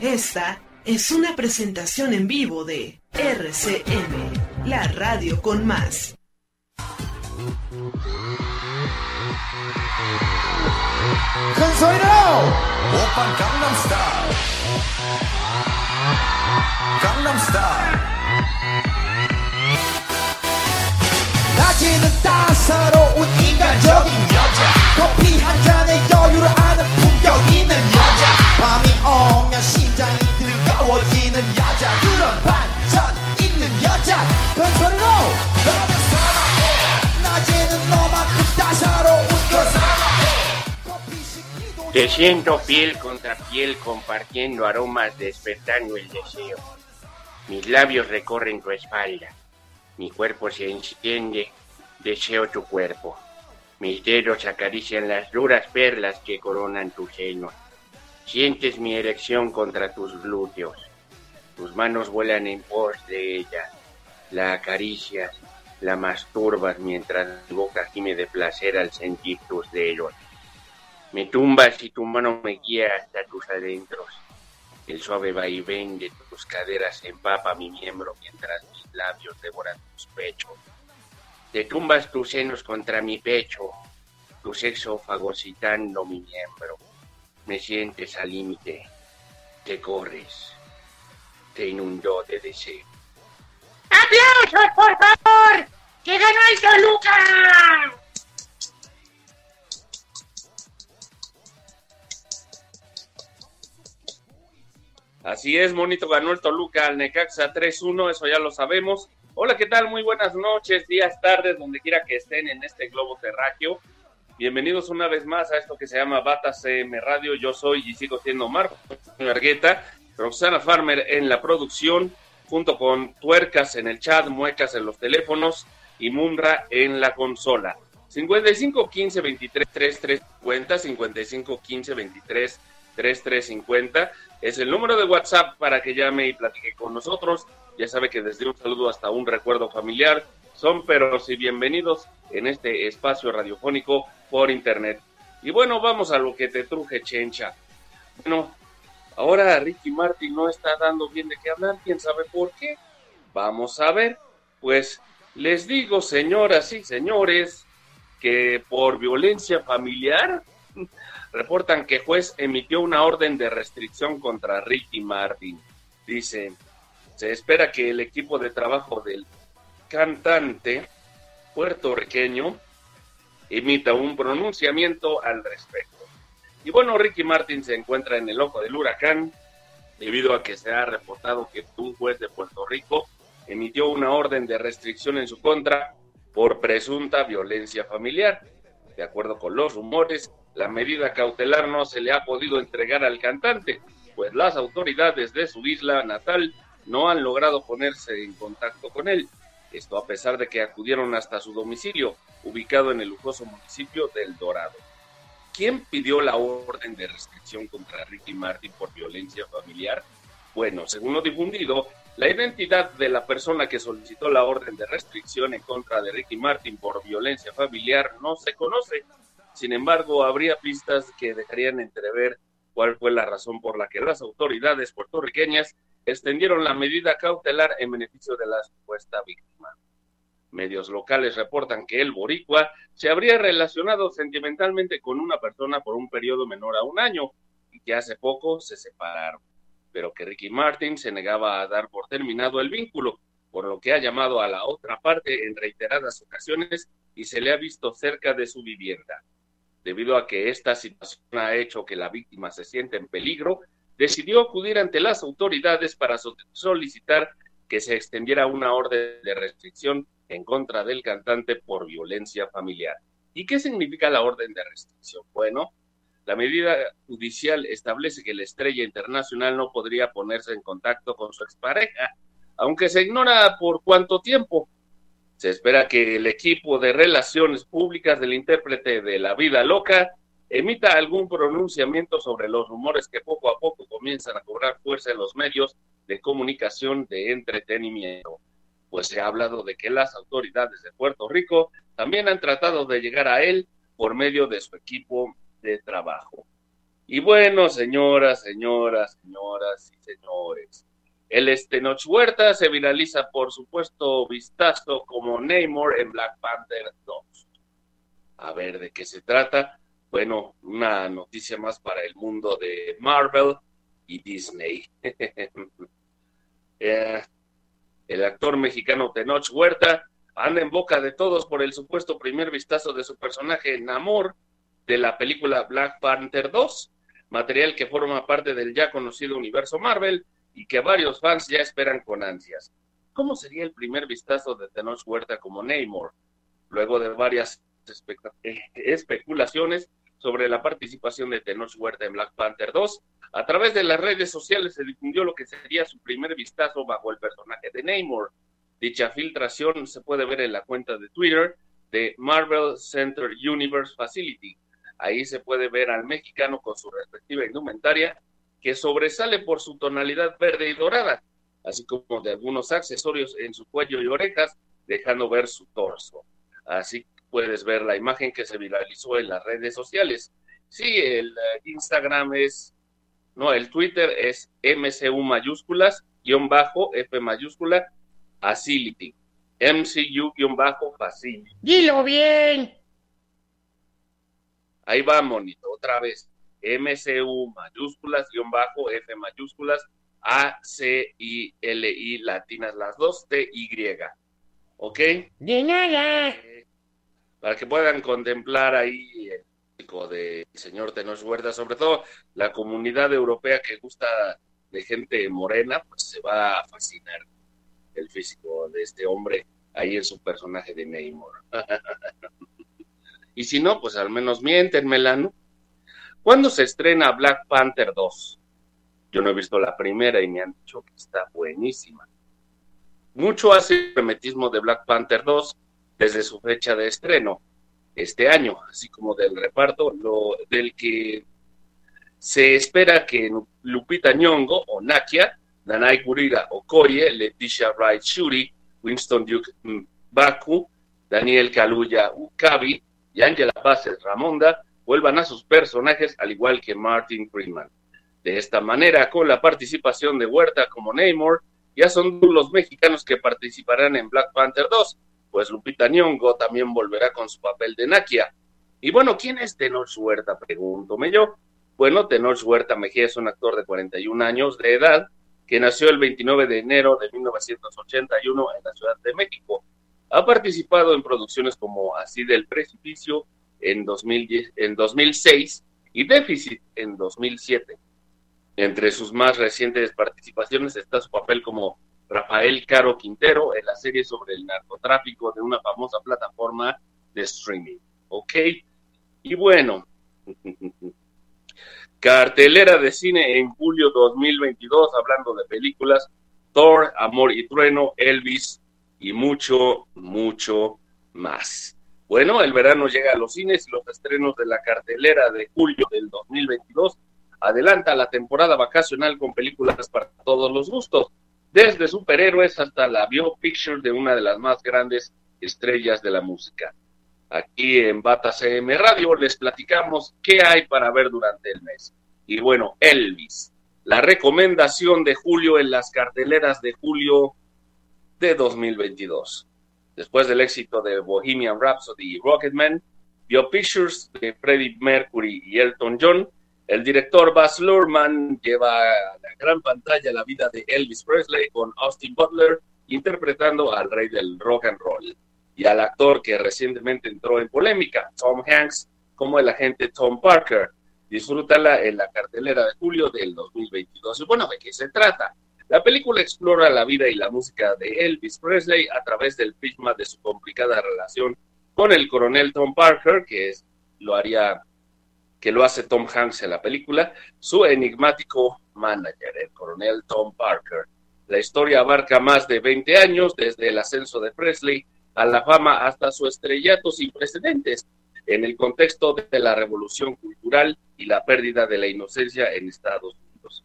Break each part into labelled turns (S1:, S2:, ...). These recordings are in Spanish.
S1: Esta es una presentación en vivo de RCM, la radio con más.
S2: Consuelo Open Gangnam Style Gangnam Style 낮에는 따사로운 인간적인 여자 커피 한 잔에 여유를 아는 품격 있는 여자 밤이 오
S3: Te siento piel contra piel compartiendo aromas despertando el deseo. Mis labios recorren tu espalda. Mi cuerpo se enciende. Deseo tu cuerpo. Mis dedos acarician las duras perlas que coronan tu seno. Sientes mi erección contra tus glúteos. Tus manos vuelan en pos de ella. La acaricias, la masturbas mientras mi boca gime de placer al sentir tus dedos. Me tumbas y tu mano me guía hasta tus adentros. El suave vaivén de tus caderas empapa mi miembro mientras mis labios devoran tus pechos. Te tumbas tus senos contra mi pecho, tu sexo fagocitando mi miembro. Me sientes al límite, te corres, te inundó de deseo.
S4: ¡Aplausos, por favor! ¡Que ganó el Toluca!
S5: Así es, Monito ganó el Toluca al Necaxa 3-1, eso ya lo sabemos. Hola, ¿qué tal? Muy buenas noches, días, tardes, donde quiera que estén en este globo terráqueo. Bienvenidos una vez más a esto que se llama Bata CM Radio. Yo soy y sigo siendo Marco Argueta, Roxana Farmer en la producción, junto con Tuercas en el chat, Muecas en los teléfonos y Mumra en la consola. 55 15 23 33 50 55 15 23 3350 es el número de WhatsApp para que llame y platique con nosotros. Ya sabe que desde un saludo hasta un recuerdo familiar son perros y bienvenidos en este espacio radiofónico por internet. Y bueno, vamos a lo que te truje, Chencha. Bueno, ahora Ricky Martin no está dando bien de qué hablar, quién sabe por qué. Vamos a ver, pues les digo, señoras y señores, que por violencia familiar reportan que juez emitió una orden de restricción contra Ricky Martin. Dice, se espera que el equipo de trabajo del cantante puertorriqueño emita un pronunciamiento al respecto. Y bueno, Ricky Martin se encuentra en el ojo del huracán debido a que se ha reportado que un juez de Puerto Rico emitió una orden de restricción en su contra por presunta violencia familiar. De acuerdo con los rumores, la medida cautelar no se le ha podido entregar al cantante, pues las autoridades de su isla natal no han logrado ponerse en contacto con él. Esto a pesar de que acudieron hasta su domicilio, ubicado en el lujoso municipio del Dorado. ¿Quién pidió la orden de restricción contra Ricky Martin por violencia familiar? Bueno, según lo difundido, la identidad de la persona que solicitó la orden de restricción en contra de Ricky Martin por violencia familiar no se conoce, sin embargo, habría pistas que dejarían entrever cuál fue la razón por la que las autoridades puertorriqueñas extendieron la medida cautelar en beneficio de la supuesta víctima. Medios locales reportan que el boricua se habría relacionado sentimentalmente con una persona por un periodo menor a un año y que hace poco se separaron, pero que Ricky Martin se negaba a dar por terminado el vínculo, por lo que ha llamado a la otra parte en reiteradas ocasiones y se le ha visto cerca de su vivienda. Debido a que esta situación ha hecho que la víctima se sienta en peligro, decidió acudir ante las autoridades para solicitar que se extendiera una orden de restricción en contra del cantante por violencia familiar. ¿Y qué significa la orden de restricción? Bueno, La medida judicial establece que la estrella internacional no podría ponerse en contacto con su expareja, aunque se ignora por cuánto tiempo. Se espera que el equipo de relaciones públicas del intérprete de La Vida Loca emita algún pronunciamiento sobre los rumores que poco a poco comienzan a cobrar fuerza en los medios de comunicación de entretenimiento. Pues se ha hablado de que las autoridades de Puerto Rico también han tratado de llegar a él por medio de su equipo de trabajo. Y bueno, señoras, señoras, señoras y señores, el Estenoch Huerta se viraliza por supuesto vistazo como Namor en Black Panther 2. A ver de qué se trata. Bueno, una noticia más para el mundo de Marvel y Disney. Eh, el actor mexicano Tenoch Huerta anda en boca de todos por el supuesto primer vistazo de su personaje Namor de la película Black Panther 2, material que forma parte del ya conocido universo Marvel y que varios fans ya esperan con ansias. ¿Cómo sería el primer vistazo de Tenoch Huerta como Namor? Luego de varias eh, especulaciones sobre la participación de Tenoch Huerta en Black Panther 2, a través de las redes sociales se difundió lo que sería su primer vistazo bajo el personaje de Namor. Dicha filtración se puede ver en la cuenta de Twitter de Marvel Center Universe Facility. Ahí se puede ver al mexicano con su respectiva indumentaria, que sobresale por su tonalidad verde y dorada, así como de algunos accesorios en su cuello y orejas, dejando ver su torso. Así puedes ver la imagen que se viralizó en las redes sociales. Sí, el eh, Instagram es, no, el Twitter es MCU mayúsculas, guion bajo, F mayúscula, Facility. MCU guion bajo, Facility.
S3: Dilo bien.
S5: Ahí va, monito, otra vez. MCU mayúsculas, guion bajo, F mayúsculas, A, C, I, L, I, latinas las dos, T, Y. ¿Ok?
S3: De nada.
S5: Eh, para que puedan contemplar ahí el físico del señor Tenoch Huerta, sobre todo la comunidad europea que gusta de gente morena, pues se va a fascinar el físico de este hombre ahí en su personaje de Neymar. Y si no, pues al menos miéntenmela, ¿no? ¿Cuándo se estrena Black Panther 2? Yo no he visto la primera y me han dicho que está buenísima. Mucho hace el remetismo de Black Panther 2 desde su fecha de estreno este año, así como del reparto, lo, del que se espera que Lupita Nyong'o o Nakia, Danai Gurira Okoye, Leticia Wright Shuri, Winston Duke Baku, Daniel Kaluuya Ukabi, y Angela Bassett Ramonda vuelvan a sus personajes al igual que Martin Freeman. De esta manera, con la participación de Huerta como Namor, ya son los mexicanos que participarán en Black Panther 2, pues Lupita Nyong'o también volverá con su papel de Nakia. Y bueno, ¿quién es Tenoch Huerta? Pregúntome yo. Bueno, Tenoch Huerta Mejía es un actor de 41 años de edad que nació el 29 de enero de 1981 en la Ciudad de México. Ha participado en producciones como Así del Precipicio en, 2010, en 2006 y Déficit en 2007. Entre sus más recientes participaciones está su papel como Rafael Caro Quintero en la serie sobre el narcotráfico de una famosa plataforma de streaming. ¿Ok? Y bueno, cartelera de cine en julio 2022, hablando de películas, Thor, Amor y Trueno, Elvis, y mucho, mucho más. Bueno, el verano llega a los cines y los estrenos de la cartelera de julio del 2022 adelanta la temporada vacacional con películas para todos los gustos, desde superhéroes hasta la biopicture de una de las más grandes estrellas de la música. Aquí en Bata CM Radio les platicamos qué hay para ver durante el mes. Y bueno, Elvis, la recomendación de julio en las carteleras de julio de 2022. Después del éxito de Bohemian Rhapsody y Rocketman, Bio Pictures de Freddie Mercury y Elton John, el director Baz Luhrmann lleva gran pantalla la vida de Elvis Presley con Austin Butler interpretando al rey del rock and roll y al actor que recientemente entró en polémica, Tom Hanks, como el agente Tom Parker. Disfrútala en la cartelera de julio del 2022. Bueno, ¿de qué se trata? La película explora la vida y la música de Elvis Presley a través del prisma de su complicada relación con el coronel Tom Parker, que es, lo haría que lo hace Tom Hanks en la película, su enigmático manager, el coronel Tom Parker. La historia abarca más de 20 años, desde el ascenso de Presley a la fama hasta su estrellato sin precedentes, en el contexto de la revolución cultural y la pérdida de la inocencia en Estados Unidos.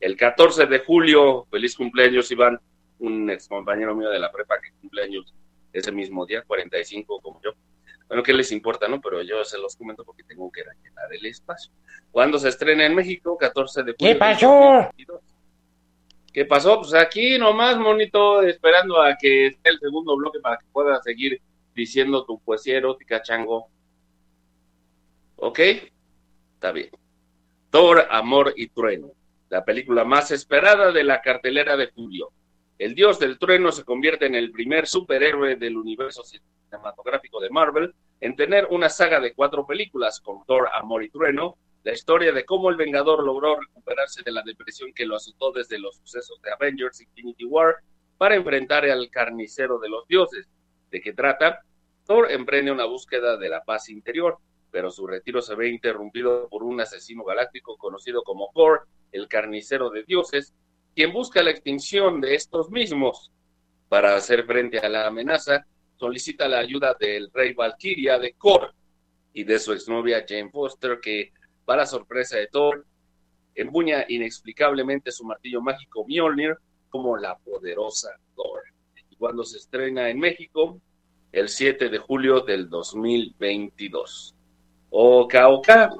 S5: El 14 de julio, feliz cumpleaños Iván, un ex compañero mío de la prepa que cumpleaños ese mismo día, 45 como yo. Bueno, ¿qué les importa, no? Pero yo se los comento porque tengo que llenar el espacio. ¿Cuándo se estrena en México? 14 de julio.
S3: ¿Qué pasó?
S5: ¿Qué pasó? Pues aquí nomás, monito, esperando a que esté el segundo bloque para que puedas seguir diciendo tu poesía erótica, chango. ¿Ok? Está bien. Thor, Amor y Trueno, la película más esperada de la cartelera de julio. El dios del trueno se convierte en el primer superhéroe del universo cinematográfico de Marvel en tener una saga de cuatro películas con Thor, Amor y Trueno, la historia de cómo el Vengador logró recuperarse de la depresión que lo azotó desde los sucesos de Avengers Infinity War para enfrentar al carnicero de los dioses. ¿De qué trata? Thor emprende una búsqueda de la paz interior, pero su retiro se ve interrumpido por un asesino galáctico conocido como Thor, el carnicero de dioses, quien busca la extinción de estos mismos. Para hacer frente a la amenaza, solicita la ayuda del rey Valkyria de Kor y de su exnovia Jane Foster, que, para sorpresa de Thor, empuña inexplicablemente su martillo mágico Mjolnir como la poderosa Thor. Y cuando se estrena en México, el 7 de julio del 2022. Oka Oka.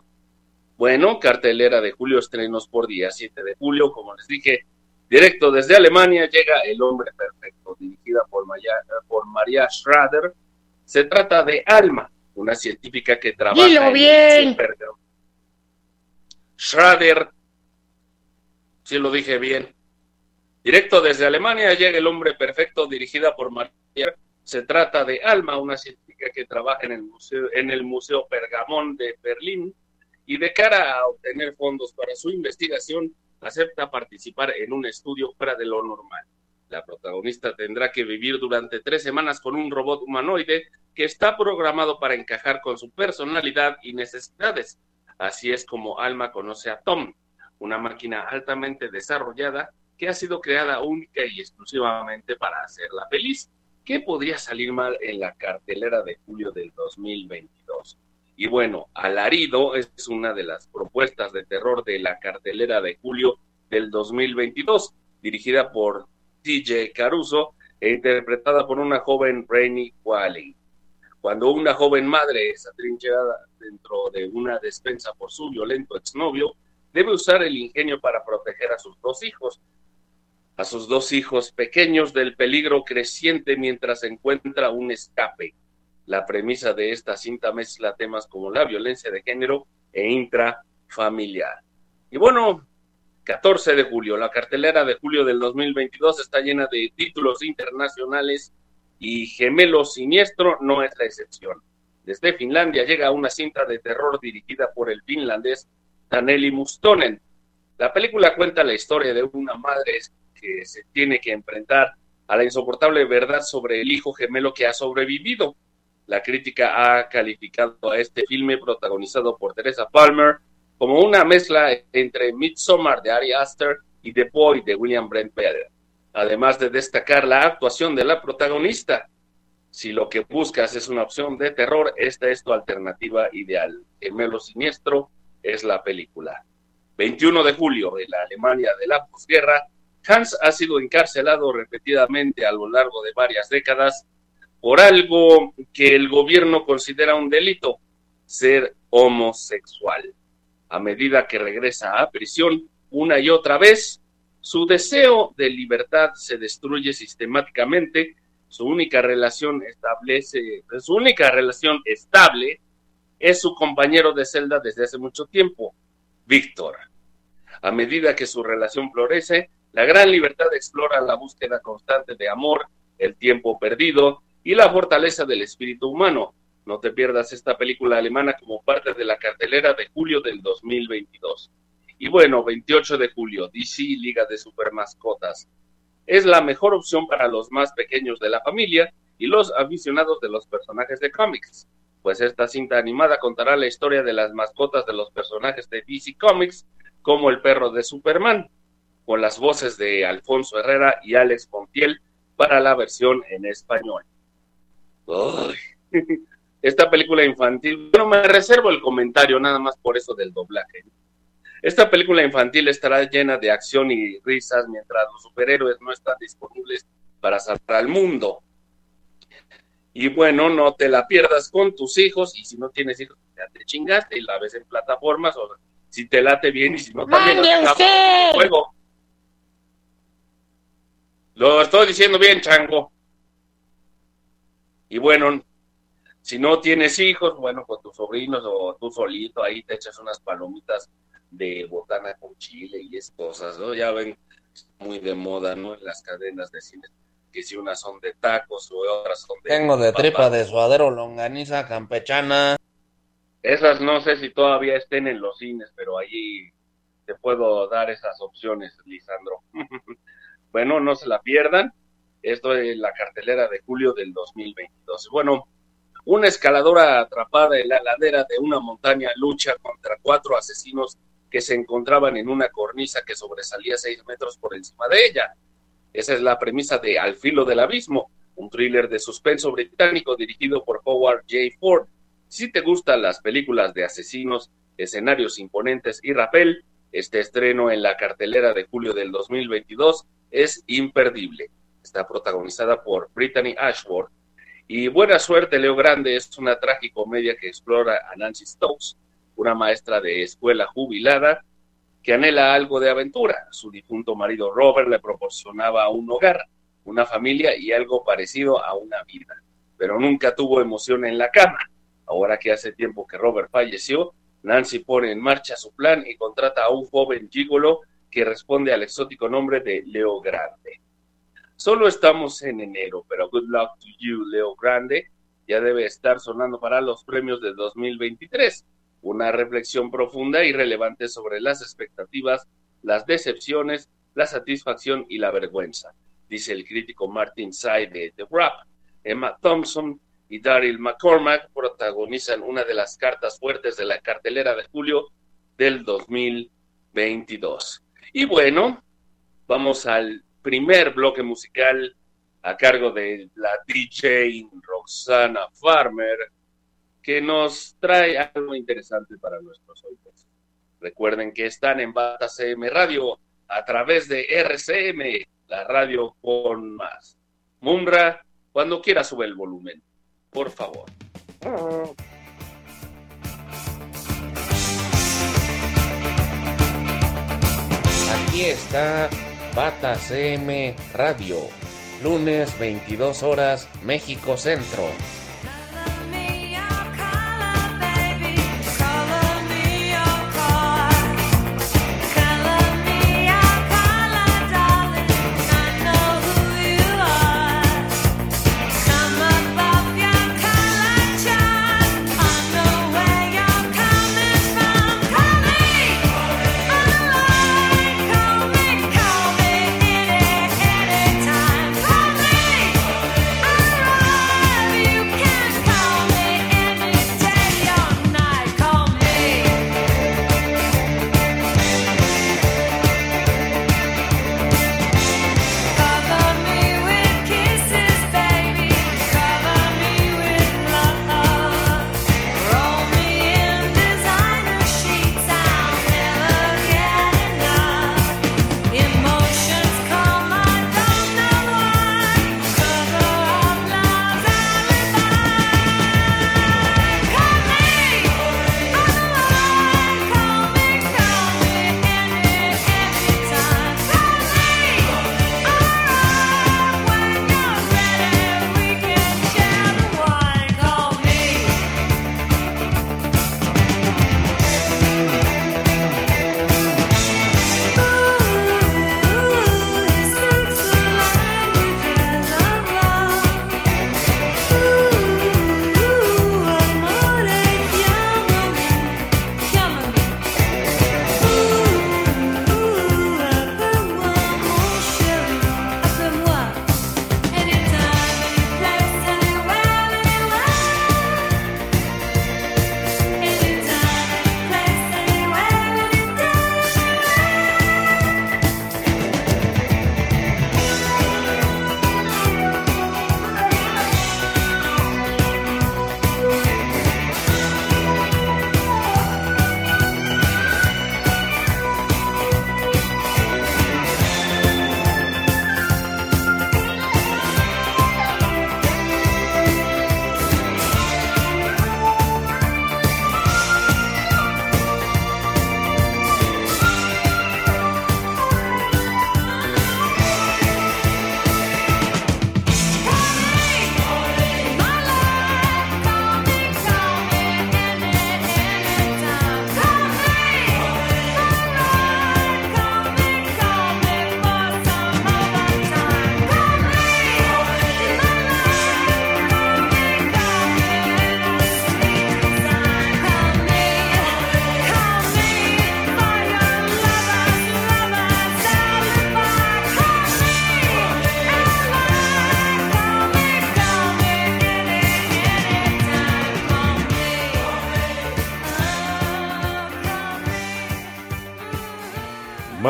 S5: Bueno, cartelera de julio, estrenos por día 7 de julio, como les dije, Directo desde Alemania llega El hombre perfecto, dirigida por María, por María Schrader. Se trata de Alma, una científica que trabaja
S3: Dilo
S5: en
S3: bien.
S5: Schrader, si lo dije bien. Directo desde Alemania llega El hombre perfecto, dirigida por María. Se trata de Alma, una científica que trabaja en el museo, en el museo Pergamón de Berlín y de cara a obtener fondos para su investigación acepta participar en un estudio fuera de lo normal. La protagonista tendrá que vivir durante tres semanas con un robot humanoide que está programado para encajar con su personalidad y necesidades. Así es como Alma conoce a Tom, una máquina altamente desarrollada que ha sido creada única y exclusivamente para hacerla feliz. ¿Qué podría salir mal en la cartelera de julio del 2022? Y bueno, Alarido es una de las propuestas de terror de la cartelera de julio del 2022, dirigida por TJ Caruso e interpretada por una joven Rainy Wally. Cuando una joven madre es atrincherada dentro de una despensa por su violento exnovio, debe usar el ingenio para proteger a sus dos hijos, a sus dos hijos pequeños del peligro creciente mientras encuentra un escape. La premisa de esta cinta mezcla temas como la violencia de género e intrafamiliar. Y bueno, 14 de julio, la cartelera de julio del 2022 está llena de títulos internacionales y Gemelo Siniestro no es la excepción. Desde Finlandia llega una cinta de terror dirigida por el finlandés Taneli Mustonen. La película cuenta la historia de una madre que se tiene que enfrentar a la insoportable verdad sobre el hijo gemelo que ha sobrevivido. La crítica ha calificado a este filme protagonizado por Teresa Palmer como una mezcla entre Midsommar de Ari Aster y The Boy de William Brent Better, además de destacar la actuación de la protagonista. Si lo que buscas es una opción de terror, esta es tu alternativa ideal. Gemelo Siniestro es la película. 21 de julio, en la Alemania de la posguerra, Hans ha sido encarcelado repetidamente a lo largo de varias décadas por algo que el gobierno considera un delito, ser homosexual. A medida que regresa a prisión una y otra vez, su deseo de libertad se destruye sistemáticamente, su única relación establece, su única relación estable es su compañero de celda desde hace mucho tiempo, Víctor. A medida que su relación florece, la gran libertad explora la búsqueda constante de amor, el tiempo perdido, y la fortaleza del espíritu humano. No te pierdas esta película alemana como parte de la cartelera de julio del 2022. Y bueno, 28 de julio, DC Liga de Supermascotas. Es la mejor opción para los más pequeños de la familia y los aficionados de los personajes de cómics. pues esta cinta animada contará la historia de las mascotas de los personajes de DC Comics, como el perro de Superman, con las voces de Alfonso Herrera y Alex Pontiel para la versión en español. Esta película infantil, bueno, me reservo el comentario nada más por eso del doblaje. Esta película infantil estará llena de acción y risas mientras los superhéroes no están disponibles para salvar al mundo. Y bueno, no te la pierdas con tus hijos y si no tienes hijos, ya te chingaste y la ves en plataformas o si te late bien y si no también juego. Lo estoy diciendo bien, chango. Y bueno, si no tienes hijos, bueno, con tus sobrinos o tú solito, ahí te echas unas palomitas de botana con chile y esas cosas, ¿no? Ya ven, muy de moda, ¿no? En las cadenas de cine, que si unas son de tacos o otras son de...
S6: Tengo de tripa de suadero, longaniza, campechana.
S5: Esas no sé si todavía estén en los cines, pero allí te puedo dar esas opciones, Lisandro. bueno, no se la pierdan. Esto es la cartelera de julio del 2022. Bueno, una escaladora atrapada en la ladera de una montaña lucha contra cuatro asesinos que se encontraban en una cornisa que sobresalía seis metros por encima de ella. Esa es la premisa de Al filo del abismo, un thriller de suspenso británico dirigido por Howard J. Ford. Si te gustan las películas de asesinos, escenarios imponentes y rapel, este estreno en la cartelera de julio del 2022 es imperdible. Está protagonizada por Brittany Ashford. Y Buena Suerte, Leo Grande es una comedia que explora a Nancy Stokes, una maestra de escuela jubilada que anhela algo de aventura. Su difunto marido Robert le proporcionaba un hogar, una familia y algo parecido a una vida, pero nunca tuvo emoción en la cama. Ahora que hace tiempo que Robert falleció, Nancy pone en marcha su plan y contrata a un joven gigolo que responde al exótico nombre de Leo Grande. Solo estamos en enero, pero good luck to you, Leo Grande. Ya debe estar sonando para los premios de 2023 una reflexión profunda y relevante sobre las expectativas, las decepciones, la satisfacción y la vergüenza, dice el crítico Martin Say de The Wrap. Emma Thompson y Daryl McCormack protagonizan una de las cartas fuertes de la cartelera de julio del 2022. Y bueno, vamos al primer bloque musical a cargo de la DJ Roxana Farmer que nos trae algo interesante para nuestros oídos. Recuerden que están en Bata CM Radio a través de RCM, la radio con más. Mumra, cuando quiera sube el volumen, por favor.
S6: Aquí está Bata CM Radio, lunes 22 horas, México Centro.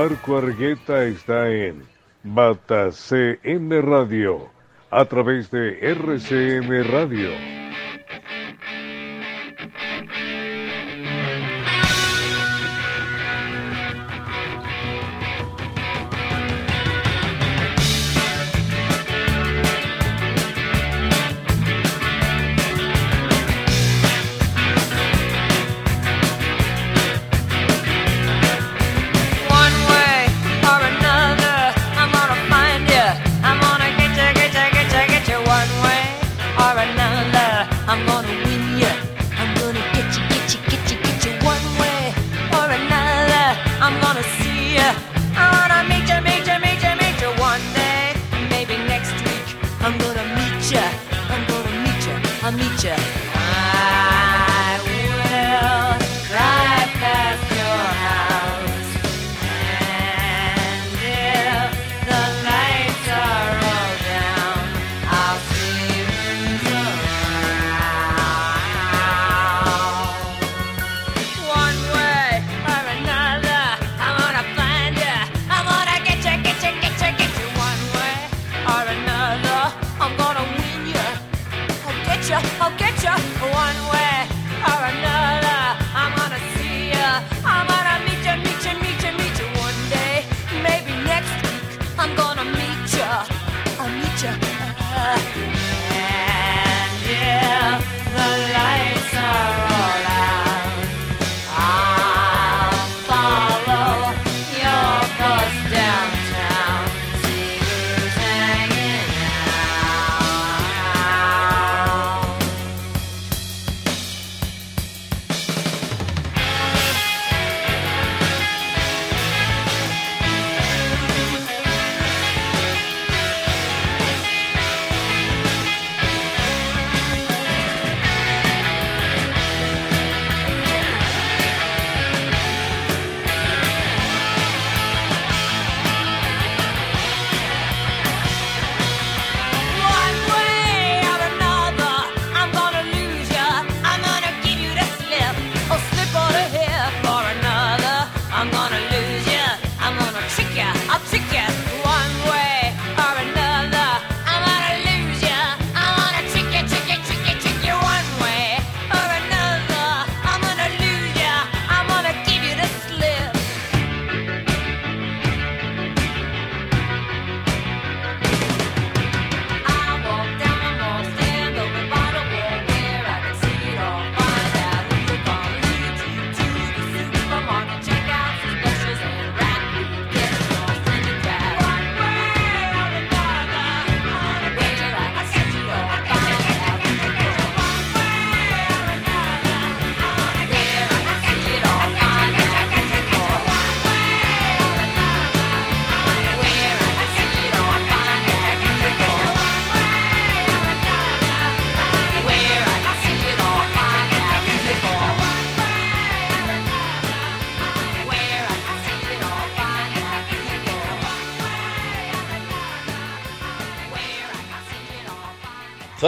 S7: Marco Argueta está en Bata CM Radio, a través de RCM Radio.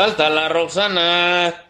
S8: Salta la Roxana.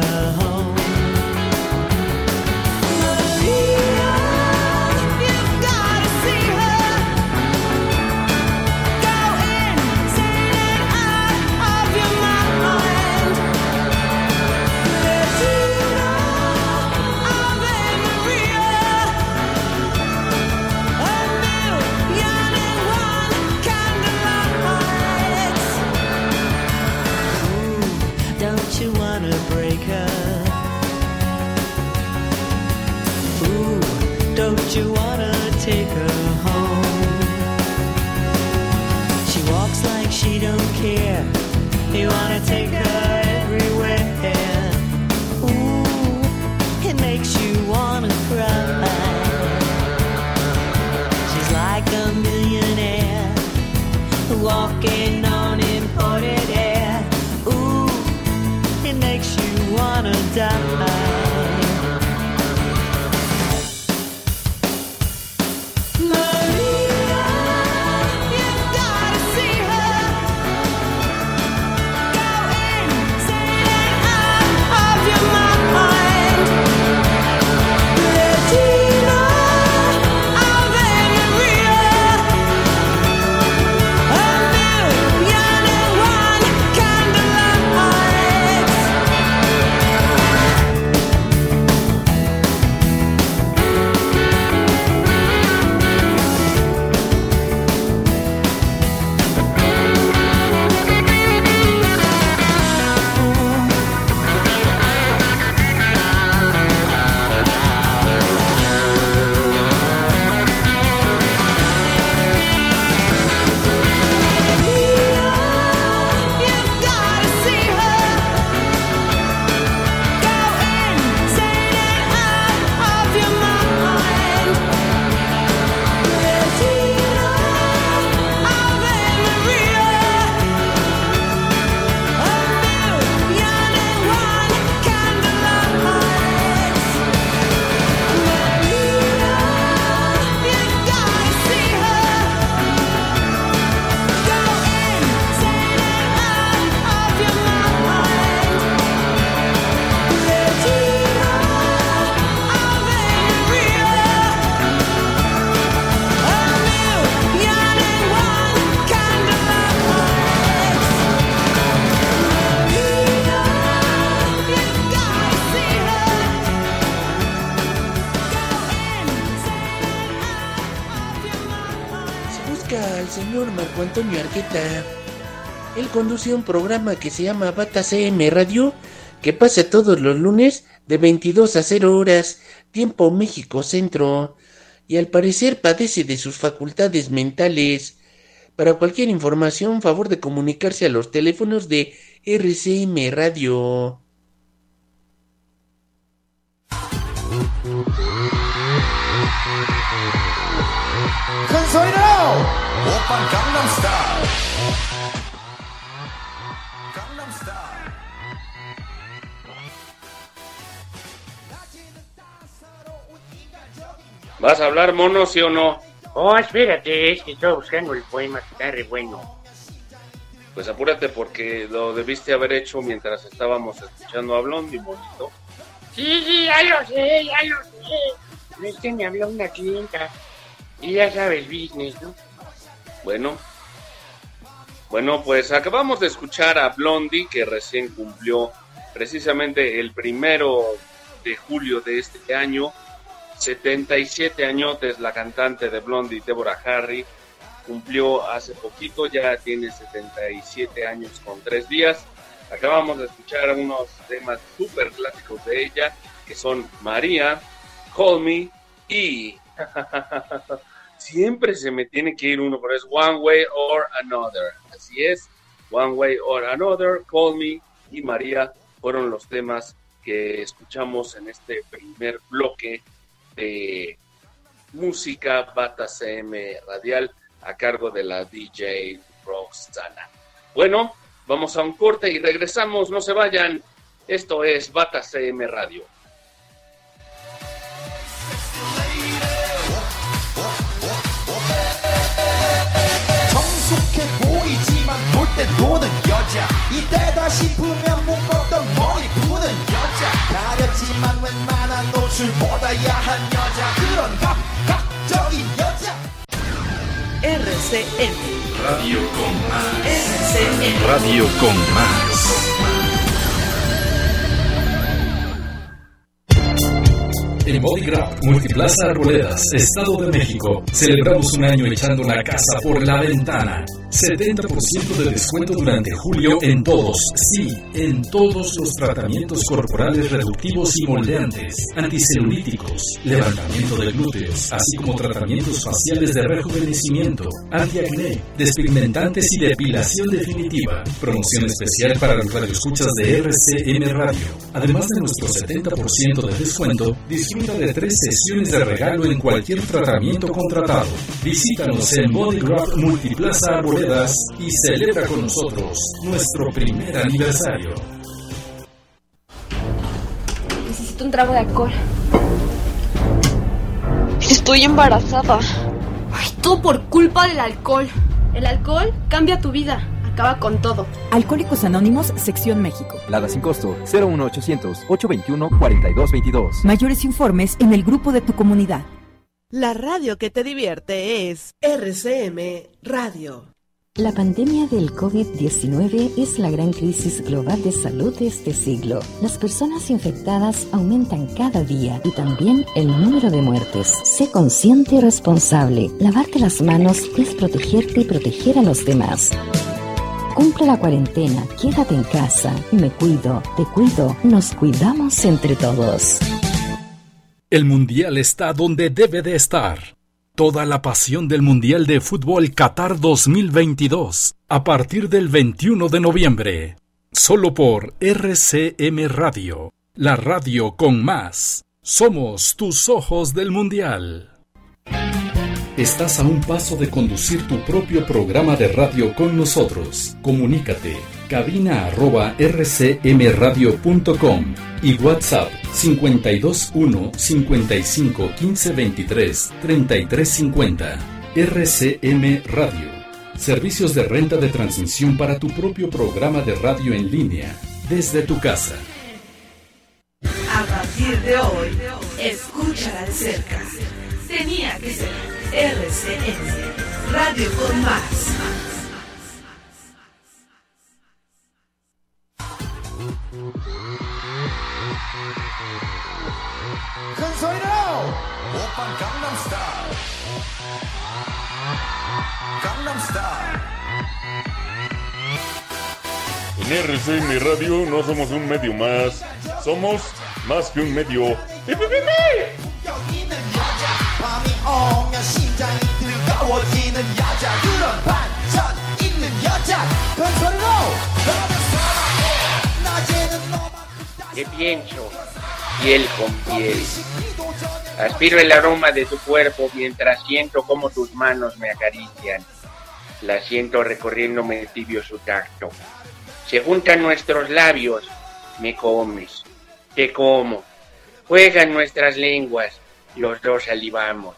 S9: 的 Yeah. Argueta. Él conduce un programa que se llama Bata CM Radio, que pasa todos los lunes de 22 a 0 horas, tiempo México Centro, y al parecer padece de sus facultades mentales. Para cualquier información, favor de comunicarse a los teléfonos de RCM Radio.
S2: 큰 소리로 오빤 강남스타일 강남스타일
S5: ¿Vas a hablar mono, sí o no?
S3: Oh, espérate, es que estoy buscando el poema que está re bueno.
S5: Pues apúrate porque lo debiste haber hecho mientras estábamos escuchando a Blondie, bonito.
S3: Sí, sí, ya lo sé, ya lo sé. Es que me habló una clienta. y ya sabes, business, ¿no?
S5: Bueno. Bueno, pues acabamos de escuchar a Blondie, que recién cumplió precisamente el primero de julio de este año. 77 añotes la cantante de Blondie, Deborah Harry, cumplió hace poquito, ya tiene 77 años con tres días. Acabamos de escuchar unos temas súper clásicos de ella, que son María, Call Me y... Siempre se me tiene que ir uno, pero es One Way or Another. Así es, One Way or Another, Call Me y María fueron los temas que escuchamos en este primer bloque de música Bata CM Radial a cargo de la DJ Roxana. Bueno, vamos a un corte y regresamos, no se vayan. Esto es Bata CM Radio.
S10: RCN
S11: Radio con más.
S10: RCN
S11: Radio con más. En Bodygraph, Multiplaza Arboledas, Estado de México, celebramos un año echando la casa por la ventana. 70% de descuento durante julio en todos, sí, en todos los tratamientos corporales reductivos y moldeantes, anticelulíticos, levantamiento de glúteos, así como tratamientos faciales de rejuvenecimiento, antiacné, despigmentantes y depilación definitiva. Promoción especial para los radioescuchas de RCM Radio. Además de nuestro 70% de descuento, disfruta de tres sesiones de regalo en cualquier tratamiento contratado. Visítanos en Bodygraph Multiplaza Arboledas y celebra con nosotros nuestro primer aniversario.
S12: Necesito un trago de alcohol. Estoy embarazada. Ay, todo por culpa del alcohol. El alcohol cambia tu vida. Acaba con todo.
S13: Alcohólicos Anónimos, Sección México.
S14: Lada sin costo 01800 821 4222.
S13: Mayores informes en el grupo de tu comunidad.
S10: La radio que te divierte es RCM Radio.
S15: La pandemia del COVID-19 es la gran crisis global de salud de este siglo. Las personas infectadas aumentan cada día y también el número de muertes. Sé consciente y responsable. Lavarte las manos es protegerte y proteger a los demás. Cumple la cuarentena, quédate en casa. Me cuido, te cuido, nos cuidamos entre todos.
S11: El Mundial está donde debe de estar. Toda la pasión del Mundial de Fútbol Qatar 2022 a partir del 21 de noviembre. Solo por RCM Radio, la radio con más. Somos tus ojos del Mundial. Estás a un paso de conducir tu propio programa de radio con nosotros. Comunícate cabina arroba rcmradio.com y WhatsApp 521 55 15 23 33 50. RCM Radio. Servicios de renta de transmisión para tu propio programa de radio en línea, desde tu casa.
S10: A partir de hoy, escúchala de cerca. Tenía que ser RCM Radio con más.
S2: En RCM Radio no somos un medio más, somos más que un medio.
S5: ¿Qué pienso? Piel con piel. Aspiro el aroma de tu cuerpo mientras siento cómo tus manos me acarician. La siento recorriéndome tibio su tacto. Se juntan nuestros labios, me comes, te como. Juegan nuestras lenguas, los dos salivamos.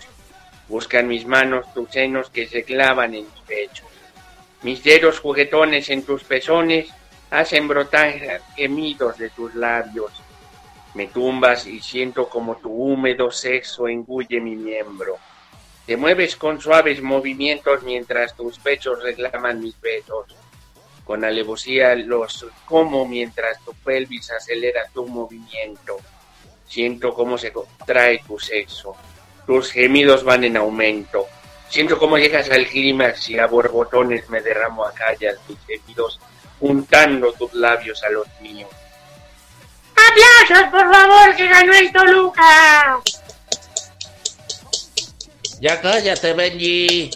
S5: Buscan mis manos tus senos que se clavan en mis pechos. Mis dedos juguetones en tus pezones hacen brotar gemidos de tus labios. Me tumbas y siento como tu húmedo sexo engulle mi miembro. Te mueves con suaves movimientos mientras tus pechos reclaman mis besos. Con alevosía los como mientras tu pelvis acelera tu movimiento. Siento cómo se contrae tu sexo. Tus gemidos van en aumento. Siento cómo llegas al clímax y a borbotones me derramo a callas tus gemidos, juntando tus labios a los míos.
S4: ¡Aplausos, por favor, que ganó el Toluca!
S6: Ya cállate, Benji.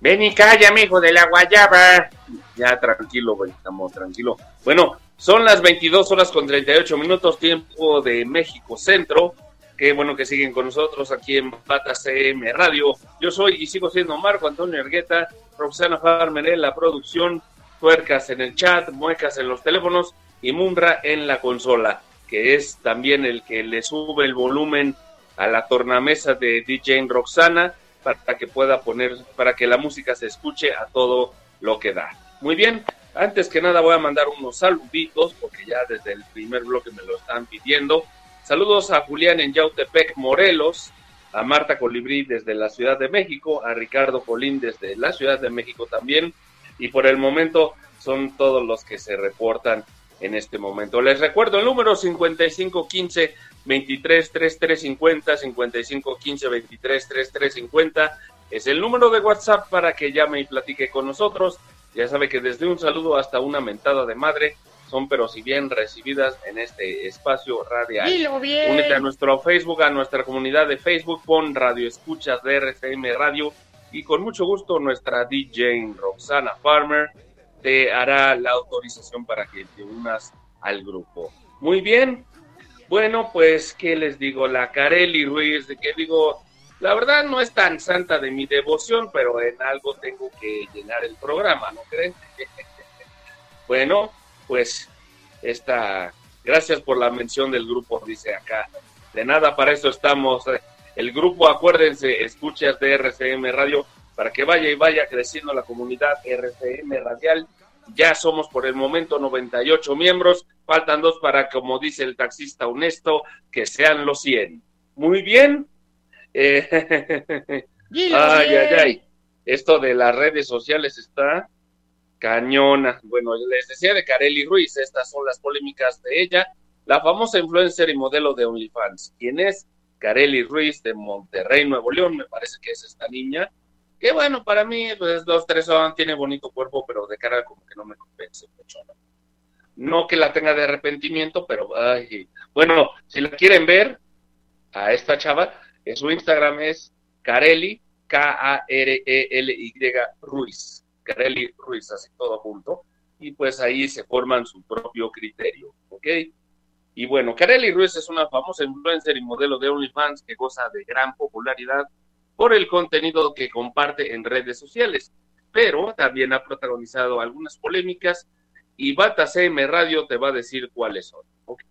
S5: Ven y cállame, hijo de la guayaba. Ya, tranquilo, güey, estamos tranquilo. Bueno, son las 22 horas con 38 minutos, tiempo de México Centro. Qué bueno que siguen con nosotros aquí en Pata CM Radio. Yo soy y sigo siendo Marco Antonio Ergueta, Roxana Farmer en la producción, tuercas en el chat, muecas en los teléfonos y Mundra en la consola, que es también el que le sube el volumen a la tornamesa de DJ Roxana para que pueda poner, para que la música se escuche a todo lo que da. Muy bien, Antes que nada voy a mandar unos saluditos, porque ya desde el primer bloque me lo están pidiendo. Saludos a Julián en Yautepec, Morelos, a Marta Colibrí desde la Ciudad de México, a Ricardo Colín desde la Ciudad de México también, y por el momento son todos los que se reportan en este momento. Les recuerdo el número 5515 23 3350 5515 23 3350 es el número de WhatsApp para que llame y platique con nosotros. Ya sabe que desde un saludo hasta una mentada de madre son pero si bien recibidas en este espacio radial.
S3: Dilo bien.
S5: Únete a nuestro Facebook, a nuestra comunidad de Facebook, pon Radio Escuchas de RCM Radio y con mucho gusto nuestra DJ Roxana Farmer te hará la autorización para que te unas al grupo. Muy bien. Bueno, pues, ¿qué les digo? La Carely Ruiz, de que digo, la verdad no es tan santa de mi devoción, pero en algo tengo que llenar el programa, ¿no creen? bueno, pues, esta, gracias por la mención del grupo, dice acá. De nada, para eso estamos. El grupo, acuérdense, escuchas de RCM Radio, para que vaya y vaya creciendo la comunidad RCM Radial. Ya somos por el momento 98 miembros, faltan dos para, como dice el taxista honesto, que sean los 100. Muy bien. Eh, ay, ay, ay. Esto de las redes sociales está cañona. Bueno, les decía de Carely Ruiz, estas son las polémicas de ella, la famosa influencer y modelo de OnlyFans. ¿Quién es? Carely Ruiz de Monterrey, Nuevo León, me parece que es esta niña. Que bueno, para mí, pues dos, tres tiene bonito cuerpo, pero de cara como que no me convence mucho. ¿no? Que la tenga de arrepentimiento, pero ay. Bueno, si la quieren ver, a esta chava, en su Instagram es Carely, K-A-R-E-L-Y Ruiz. Carely Ruiz, así todo junto. Y pues ahí se forman su propio criterio, ¿ok? Y bueno, Carely Ruiz es una famosa influencer y modelo de OnlyFans que goza de gran popularidad por el contenido que comparte en redes sociales, pero también ha protagonizado algunas polémicas y Bata CM Radio te va a decir cuáles son, ¿ok?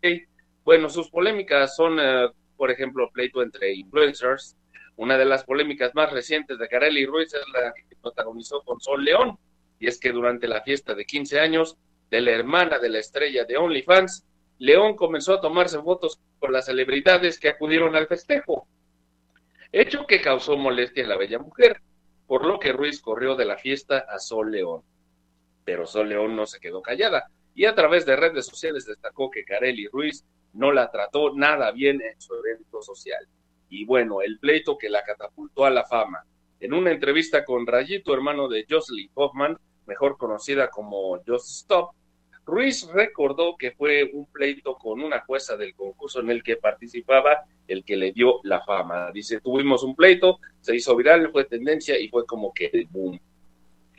S5: Bueno, sus polémicas son, eh, por ejemplo, pleito entre influencers. Una de las polémicas más recientes de Carely Ruiz es la que protagonizó con Sol León, y es que durante la fiesta de 15 años de la hermana de la estrella de OnlyFans, León comenzó a tomarse fotos con las celebridades que acudieron al festejo, hecho que causó molestia a la bella mujer, por lo que Ruiz corrió de la fiesta a Sol León. Pero Sol León no se quedó callada y a través de redes sociales destacó que Carely Ruiz no la trató nada bien en su evento social. Y bueno, el pleito que la catapultó a la fama. En una entrevista con Rayito, hermano de Jocelyn Hoffman, mejor conocida como Just Stop, Ruiz recordó que fue un pleito con una jueza del concurso en el que participaba el que le dio la fama. Dice, tuvimos un pleito, se hizo viral, fue tendencia y fue como que el boom.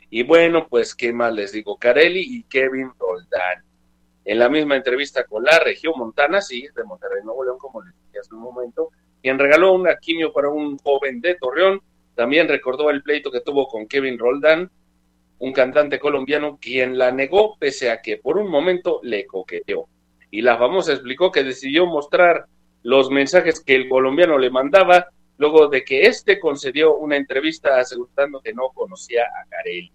S5: Y bueno, pues qué más les digo, Carelli y Kevin Roldán. En la misma entrevista con la región Montana, sí, de Monterrey, Nuevo León, como les dije hace un momento, quien regaló una quimio para un joven de Torreón, también recordó el pleito que tuvo con Kevin Roldán, un cantante colombiano quien la negó pese a que por un momento le coqueteó. Y la famosa explicó que decidió mostrar los mensajes que el colombiano le mandaba luego de que éste concedió una entrevista asegurando que no conocía a Carelli.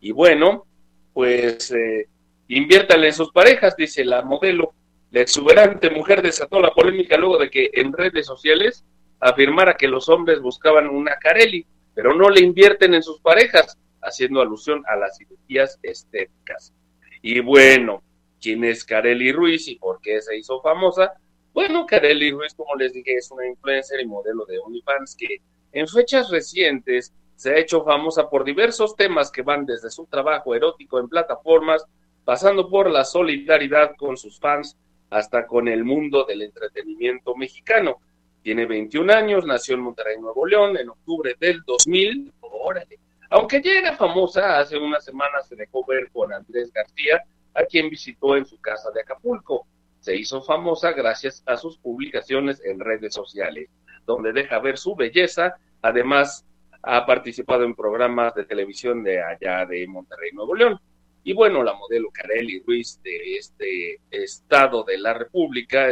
S5: Y bueno, pues eh, inviértale en sus parejas, dice la modelo. La exuberante mujer desató la polémica luego de que en redes sociales afirmara que los hombres buscaban una Carelli, pero no le invierten en sus parejas, haciendo alusión a las cirugías estéticas. Y bueno, ¿quién es Carelli Ruiz y por qué se hizo famosa? Bueno, Carelli Ruiz, como les dije, es una influencer y modelo de OnlyFans que en fechas recientes se ha hecho famosa por diversos temas que van desde su trabajo erótico en plataformas, pasando por la solidaridad con sus fans, hasta con el mundo del entretenimiento mexicano. Tiene 21 años, nació en Monterrey, Nuevo León, en octubre del 2000. Órale. Aunque ya era famosa, hace unas semanas se dejó ver con Andrés García, a quien visitó en su casa de Acapulco. Se hizo famosa gracias a sus publicaciones en redes sociales, donde deja ver su belleza. Además, ha participado en programas de televisión de allá de Monterrey, Nuevo León. Y bueno, la modelo Carelli Ruiz de este estado de la República,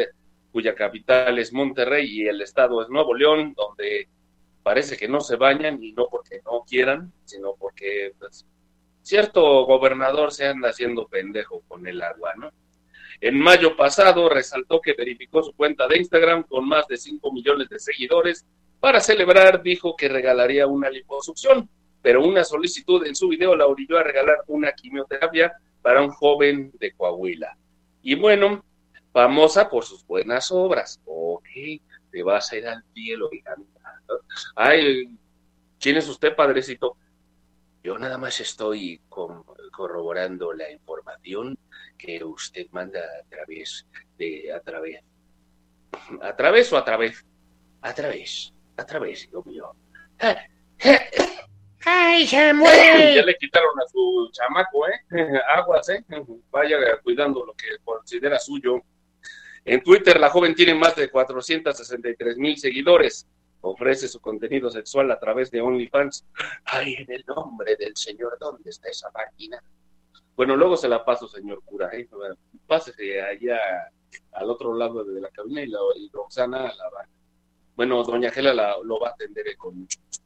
S5: cuya capital es Monterrey y el estado es Nuevo León, donde parece que no se bañan y no porque no quieran, sino porque pues, cierto gobernador se anda haciendo pendejo con el agua, ¿no? En mayo pasado resaltó que verificó su cuenta de Instagram con más de 5 millones de seguidores. Para celebrar dijo que regalaría una liposucción, pero una solicitud en su video la orilló a regalar una quimioterapia para un joven de Coahuila. Y bueno, famosa por sus buenas obras. Ok, te vas a ir al cielo, hija. Ay, ¿quién es usted, padrecito? Yo nada más estoy corroborando la información que usted manda a través de a través a través o a través a través a través hijo mío
S3: ¡Ay, se
S5: ya
S3: muere!
S5: le quitaron a su chamaco eh aguas eh vaya cuidando lo que considera suyo en Twitter la joven tiene más de 463 mil seguidores ofrece su contenido sexual a través de OnlyFans ay en el nombre del señor dónde está esa máquina bueno, luego se la paso, señor cura. ¿eh? Pásese allá al otro lado de la cabina y, la, y Roxana la va. Bueno, doña Gela la- lo va a atender con mucho gusto.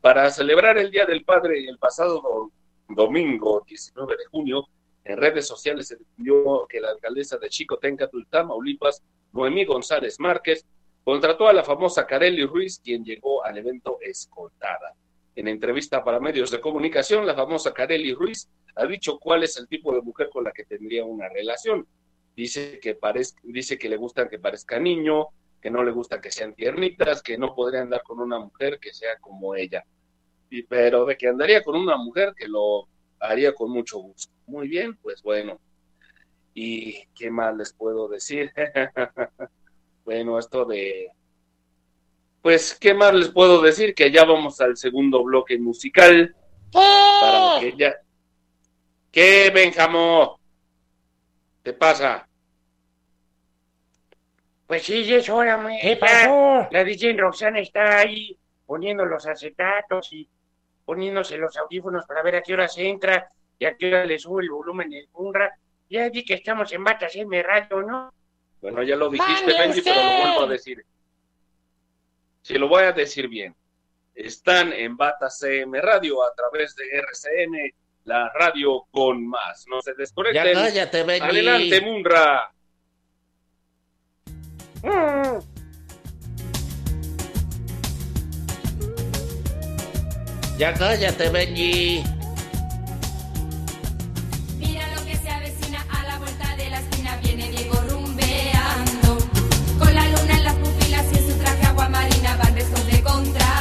S5: Para celebrar el Día del Padre, el pasado do- domingo 19 de junio, en redes sociales se difundió que la alcaldesa de Chicotenca, Tamaulipas, Noemí González Márquez, contrató a la famosa Kareli Ruiz, quien llegó al evento escoltada. En entrevista para medios de comunicación, la famosa Kareli Ruiz ha dicho cuál es el tipo de mujer con la que tendría una relación. Dice que, dice que le gustan que parezca niño, que no le gusta que sean tiernitas, que no podría andar con una mujer que sea como ella. Y, pero de que andaría con una mujer que lo haría con mucho gusto. Muy bien, pues bueno. ¿Y qué más les puedo decir? bueno, esto de... Pues, ¿qué más les puedo decir? Que ya vamos al segundo bloque musical. Para que ya... ¿Qué, Benjamín? ¿Te pasa?
S3: Pues sí, ya es hora, me.
S4: ¿Qué pasó?
S3: La DJ Roxana está ahí poniendo los acetatos y poniéndose los audífonos para ver a qué hora se entra y a qué hora le sube el volumen el Unra. Ya vi que estamos en Batas M Radio, ¿no?
S5: Bueno, ya lo dijiste, Benji, pero lo vuelvo a decir. Si lo voy a decir bien. Están en Bata CM Radio a través de RCN, la radio con más. No se desconecten.
S6: Ya cállate, Benji.
S5: Adelante, Munra.
S6: Ya cállate, Benji.
S16: Mira lo que se avecina a la vuelta de la esquina, viene Diego rumbeando. Con la luna en las pupilas y en su traje agua marina van restos de contrabando.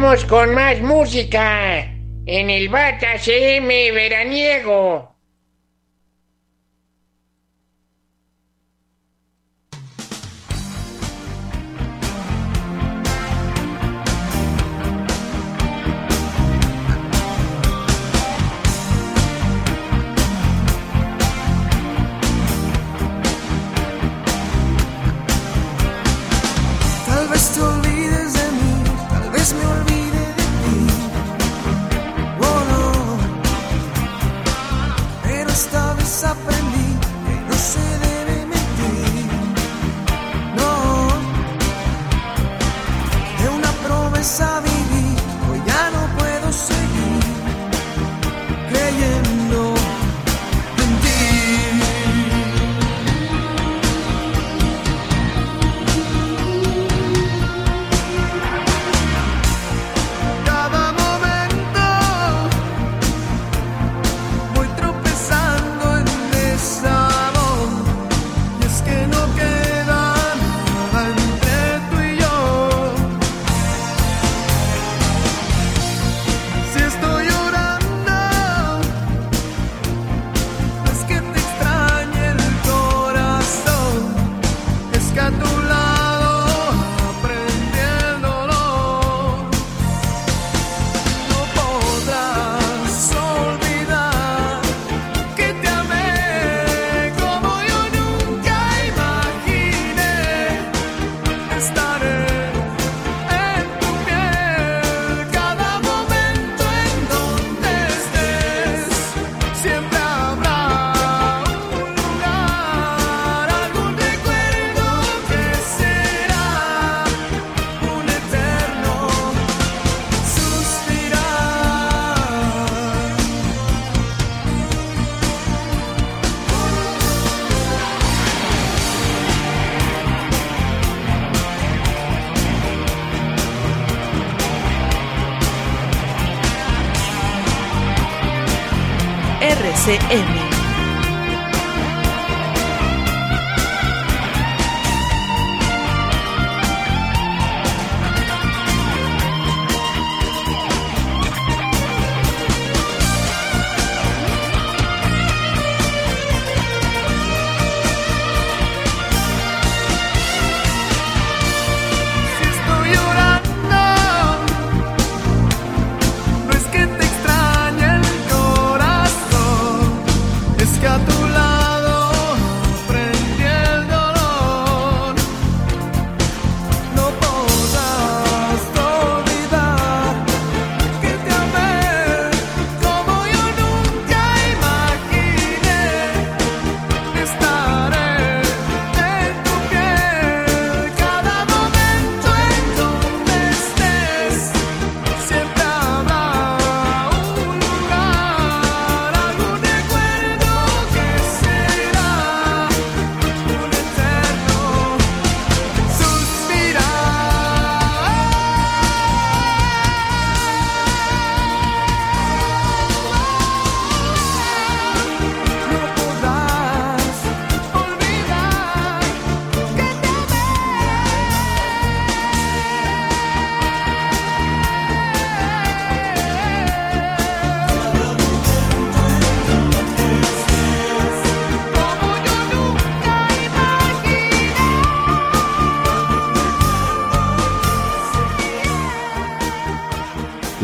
S3: Vamos con más música en el Bata CM veraniego.
S9: RCM.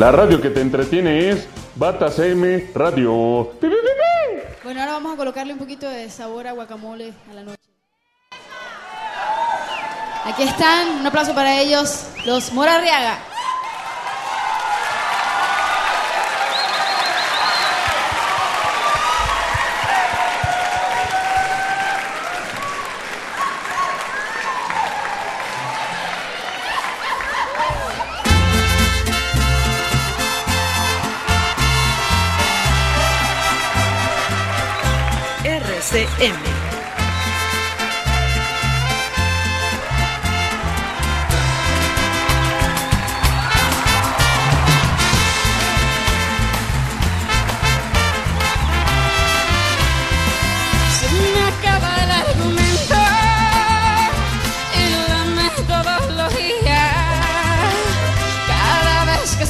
S17: La radio que te entretiene es Bata CM Radio.
S18: Bueno, ahora vamos a colocarle un poquito de sabor a guacamole a la noche. Aquí están, un aplauso para ellos, los Morarriaga.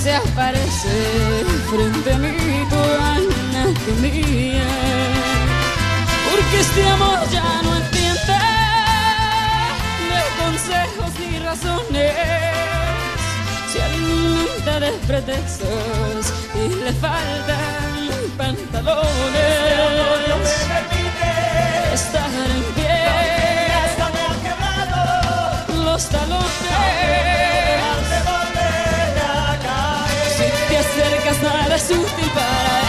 S19: Se aparece frente a mí tu anatomía. Este amor ya no entiende de consejos ni razones. Se alimenta de pretextos y le faltan pantalones. Estar en pie. Los talones. Si te acercas nada es útil para esta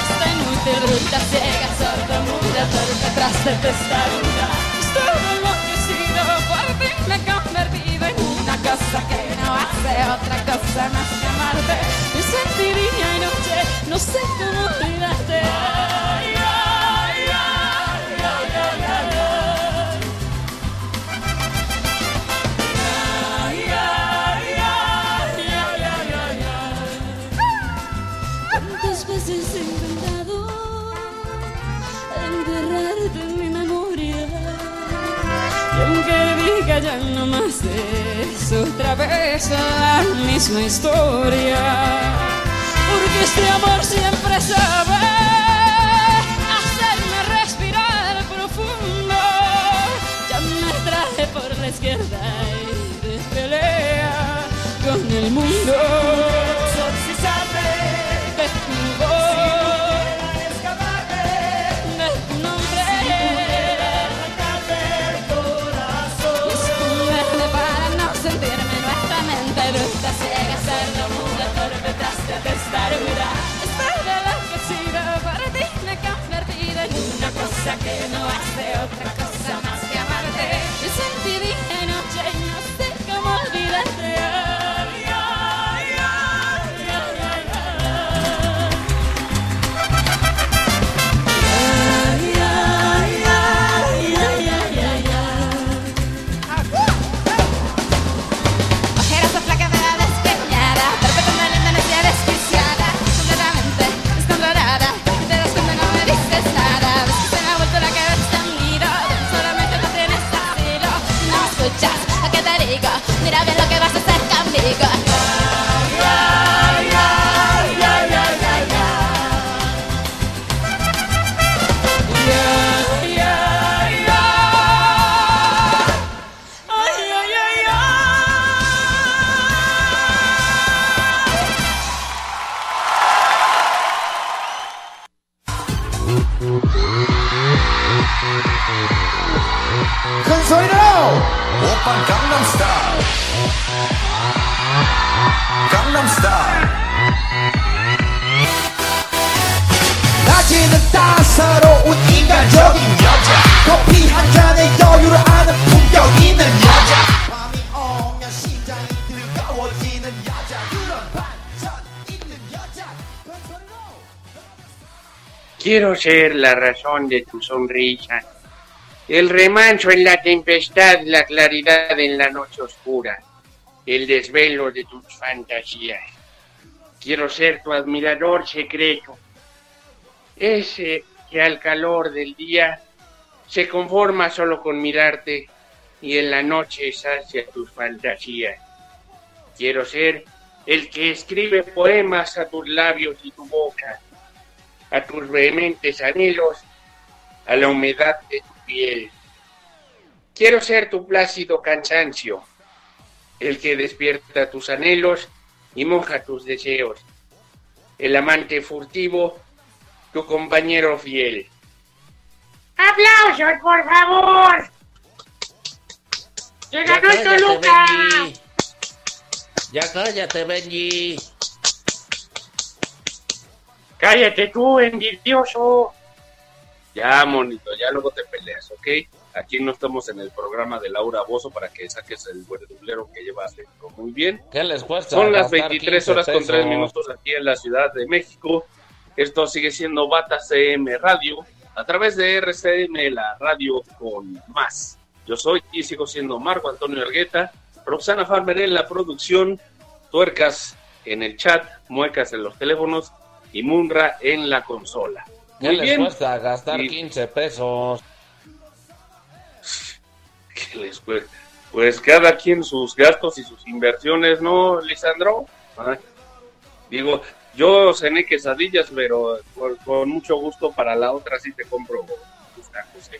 S19: ruta ciega, sorda, muda, torpe, tras de testaruda. Estoy enloquecido, por fin me convertido en una cosa que no hace otra cosa más que amarte. Me sentí día y noche, no sé cómo olvidarte. Ay, diga ya no más es otra vez la misma historia. Porque este amor siempre sabe hacerme respirar profundo. Ya me traje por la izquierda y de pelea con el mundo.
S2: stare guida que la casina, guarda una cambiar vida Una cosa que no hace otra
S5: Quiero ser la razón de tu sonrisa, el remanso en la tempestad, la claridad en la noche oscura, el desvelo de tus fantasías. Quiero ser tu admirador secreto, ese que al calor del día se conforma solo con mirarte y en la noche sacia tus fantasías. Quiero ser el que escribe poemas a tus labios y tu boca, a tus vehementes anhelos, a la humedad de tu piel. Quiero ser tu plácido cansancio, el que despierta tus anhelos y moja tus deseos, el amante furtivo, tu compañero fiel.
S4: ¡Aplausos, por favor! ¡Se ganó Toluca!
S6: Ya cállate, Benji.
S5: Cállate tú, envidioso. Ya, monito, ya luego te peleas, ¿ok? Aquí no estamos en el programa de Laura Bozo para que saques el dublero que llevas dentro. Muy bien.
S6: ¿Qué les cuesta?
S5: Son las
S6: gastar
S5: 23
S6: 15
S5: horas con 3
S6: pesos?
S5: minutos aquí en la Ciudad de México. Esto sigue siendo Bata CM Radio a través de RCM, la radio con más. Yo soy y sigo siendo Marco Antonio Argueta, Roxana Farmer en la producción, Tuercas en el chat, Muecas en los teléfonos y Munra en la consola.
S6: ¿Qué
S5: Muy
S6: les
S5: bien.
S6: cuesta gastar
S5: Y-
S6: 15 pesos?
S5: ¿Qué les cuesta? Pues cada quien sus gastos y sus inversiones, ¿no, Lisandro? Ay, digo, yo cené quesadillas, pero con, con mucho gusto para la otra sí te compro tus tacos, ¿eh?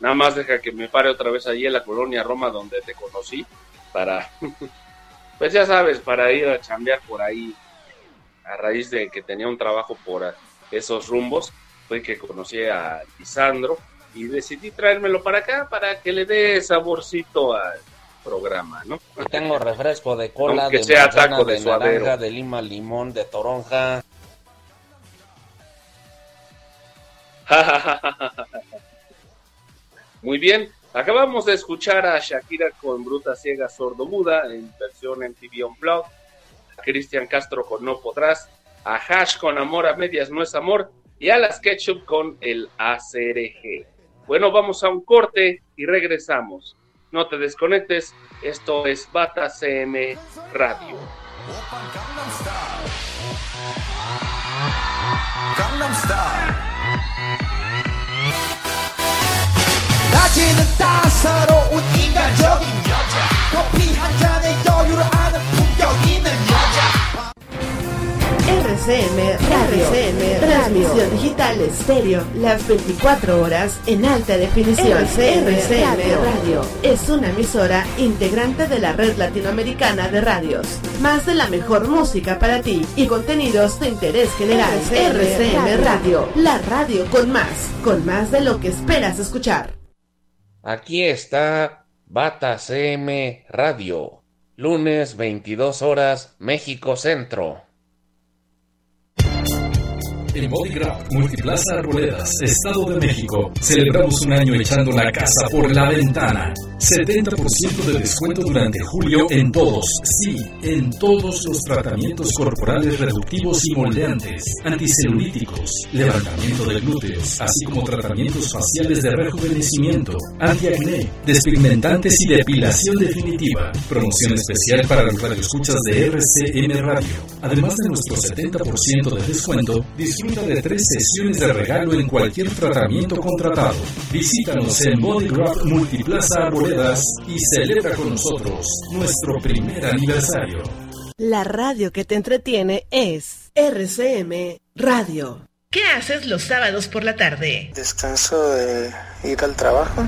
S5: Nada más deja que me pare otra vez allí en la colonia Roma donde te conocí para, pues ya sabes, para ir a chambear por ahí a raíz de que tenía un trabajo por esos rumbos, fue que conocí a Lisandro y decidí traérmelo para acá para que le dé saborcito al programa, ¿no?
S6: Y tengo refresco de cola,
S5: Aunque
S6: de
S5: sea
S6: manzana,
S5: taco de
S6: naranja, de lima, limón, de toronja.
S5: Muy bien, acabamos de escuchar a Shakira con Bruta Ciega Sordomuda en versión MTV Unplugged, Cristian Castro con No Podrás, a Hash con Amor a Medias No es Amor y a las Ketchup con el ACRG. Bueno, vamos a un corte y regresamos. No te desconectes, esto es Bata CM Radio.
S2: 강남 스타일 낮에는 따사로운 인간적인 여자 커피 한 잔에 여유를
S1: RCM Radio. RCM Transmisión digital estéreo. Las 24 horas en alta definición. RCM, Radio. Es una emisora integrante de la red latinoamericana de radios. Más de la mejor música para ti y contenidos de interés general. RCM, Radio. La radio con más. Con más de lo que esperas escuchar.
S6: Aquí está Bata CM Radio. Lunes 22 horas, México Centro.
S11: En Bodygraph Multiplaza Arboledas, Estado de México, celebramos un año echando la casa por la ventana. 70% de descuento durante julio en todos, sí, en todos los tratamientos corporales reductivos y moldeantes, anticelulíticos, levantamiento de glúteos, así como tratamientos faciales de rejuvenecimiento, antiacné, despigmentantes y depilación definitiva. Promoción especial para los radioescuchas de RCM Radio. Además de nuestro 70% de descuento, disfruta de tres sesiones de regalo en cualquier tratamiento contratado. Visítanos en Bodygraph Multiplaza Y celebra con nosotros nuestro primer aniversario.
S1: La radio que te entretiene es RCM Radio. ¿Qué haces los sábados por la tarde?
S20: Descanso de ir al trabajo.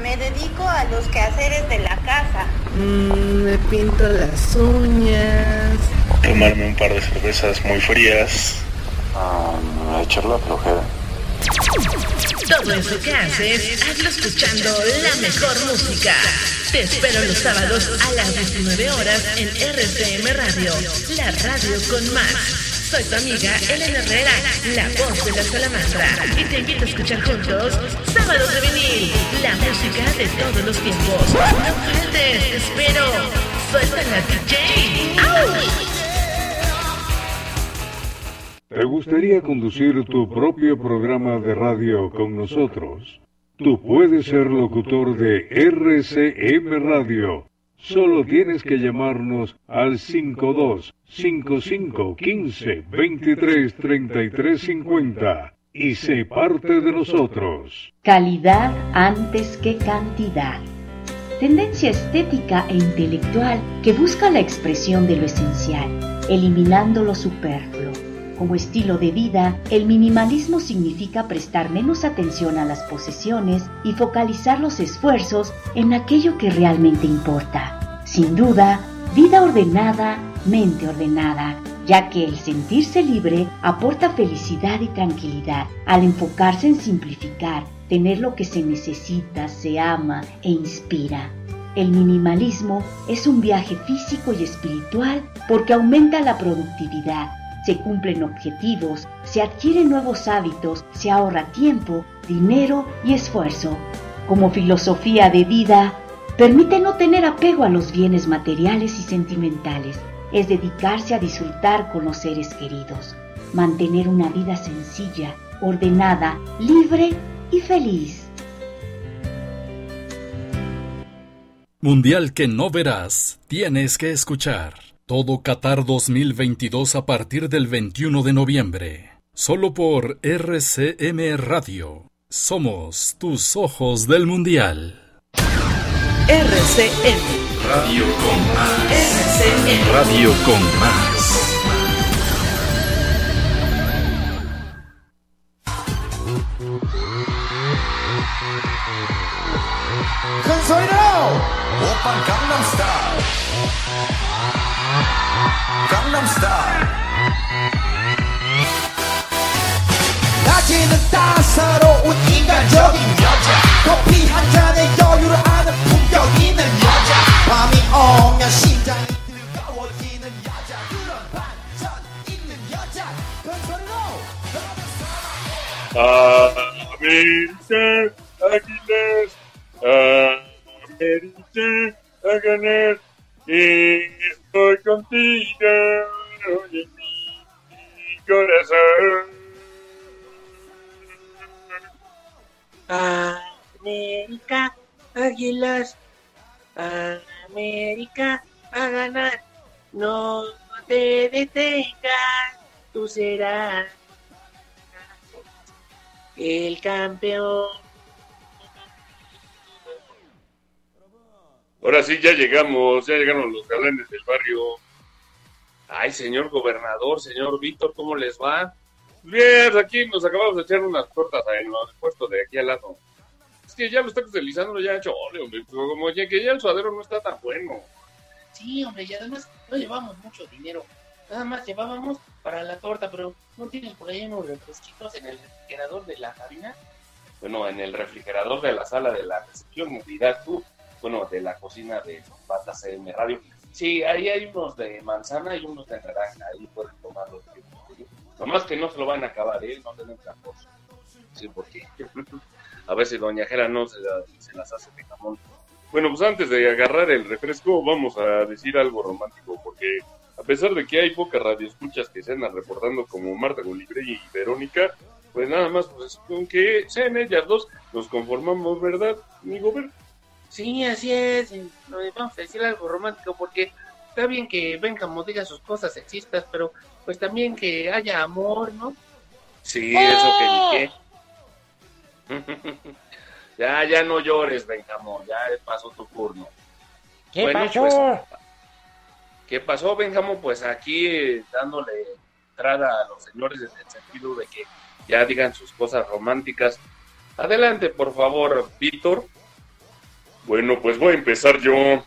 S12: Me dedico a los quehaceres de la casa.
S1: Mm, me pinto las uñas.
S20: Tomarme un par de cervezas muy frías. a echar la flojera.
S21: Todo eso que haces, hazlo escuchando la mejor música. Te espero los sábados a las 19 horas en RCM Radio, la radio con más. Soy tu amiga Elena Herrera, la voz de la salamandra, y te invito a escuchar juntos Sábados de Vinil, la música de todos los tiempos. No faltes, te espero. Suelta la DJ. ¡Au!
S22: ¿Te gustaría conducir tu propio programa de radio con nosotros? Tú puedes ser locutor de RCM Radio. Solo tienes que llamarnos al 52 55 15 23 33 50 y sé parte de nosotros.
S23: Calidad antes que cantidad. Tendencia estética e intelectual que busca la expresión de lo esencial, eliminando lo superfluo. Como estilo de vida, el minimalismo significa prestar menos atención a las posesiones y focalizar los esfuerzos en aquello que realmente importa. Sin duda, vida ordenada, mente ordenada, ya que el sentirse libre aporta felicidad y tranquilidad al enfocarse en simplificar, tener lo que se necesita, se ama e inspira. El minimalismo es un viaje físico y espiritual porque aumenta la productividad, se cumplen objetivos, se adquieren nuevos hábitos, se ahorra tiempo, dinero y esfuerzo. Como filosofía de vida, permite no tener apego a los bienes materiales y sentimentales, es dedicarse a disfrutar con los seres queridos, mantener una vida sencilla, ordenada, libre y feliz.
S11: Mundial que no verás, tienes que escuchar. Todo Qatar 2022 a partir del 21 de noviembre. Solo por RCM Radio. Somos tus ojos del Mundial.
S21: RCM.
S11: Radio con más.
S21: RCM.
S11: Radio con más.
S2: Open Gangnam Style. Style. 낮에는 따사로운 인간적인 여자. 커피 한 잔에 여유를 아는 품격 있는 여자. 밤이 오면 심장이 뜨거워지는 여자. 그런 반전 있는 여자. 건설로
S17: América, Águilas, América, a ganar. Estoy contigo en mi corazón.
S3: América, Águilas, América a ganar. No te detengas, tú serás el campeón.
S5: Ahora sí, ya llegamos, ya llegaron los galanes del barrio. Ay, señor gobernador, señor Víctor, ¿cómo les va? Bien, aquí nos acabamos de echar unas tortas en los puestos de aquí al lado. Es que ya los tacos de Lisandro ya chole, hombre, pero como ya que ya el suadero no está tan bueno.
S3: Sí, hombre, y además no llevamos mucho dinero. Nada más llevábamos para la torta, pero ¿no tienes por ahí unos refresquitos en el refrigerador de la cabina?
S5: Bueno, en el refrigerador de la sala de la recepción, dirás tú, bueno, de la cocina de Bata CM Radio. Sí, ahí hay unos de manzana y unos de naranja, ahí pueden tomarlos. Nomás que no se lo van a acabar, ¿eh? No den tramposo. Sí, porque a veces Doña Jera no se, la- se las hace de jamón. Bueno, pues antes de agarrar el refresco, vamos a decir algo romántico, porque a pesar de que hay pocas radioescuchas que se andan reportando como Marta Golibre y Verónica, pues nada más, pues con que sean ellas dos, nos conformamos, ¿verdad, amigo Ver?
S3: Sí, así es. Vamos a decir algo romántico porque está bien que Benjamín diga sus cosas sexistas, pero pues también que haya amor, ¿no?
S5: Sí, eso que qué. ya, ya no llores, Benjamín, ya pasó tu turno.
S3: ¿Qué
S5: Bueno,
S3: pasó?
S5: pues, ¿Qué pasó, Benjamín? Pues aquí eh, dándole entrada a los señores en el sentido de que ya digan sus cosas románticas. Adelante, por favor, Víctor.
S17: Bueno, pues voy a empezar yo.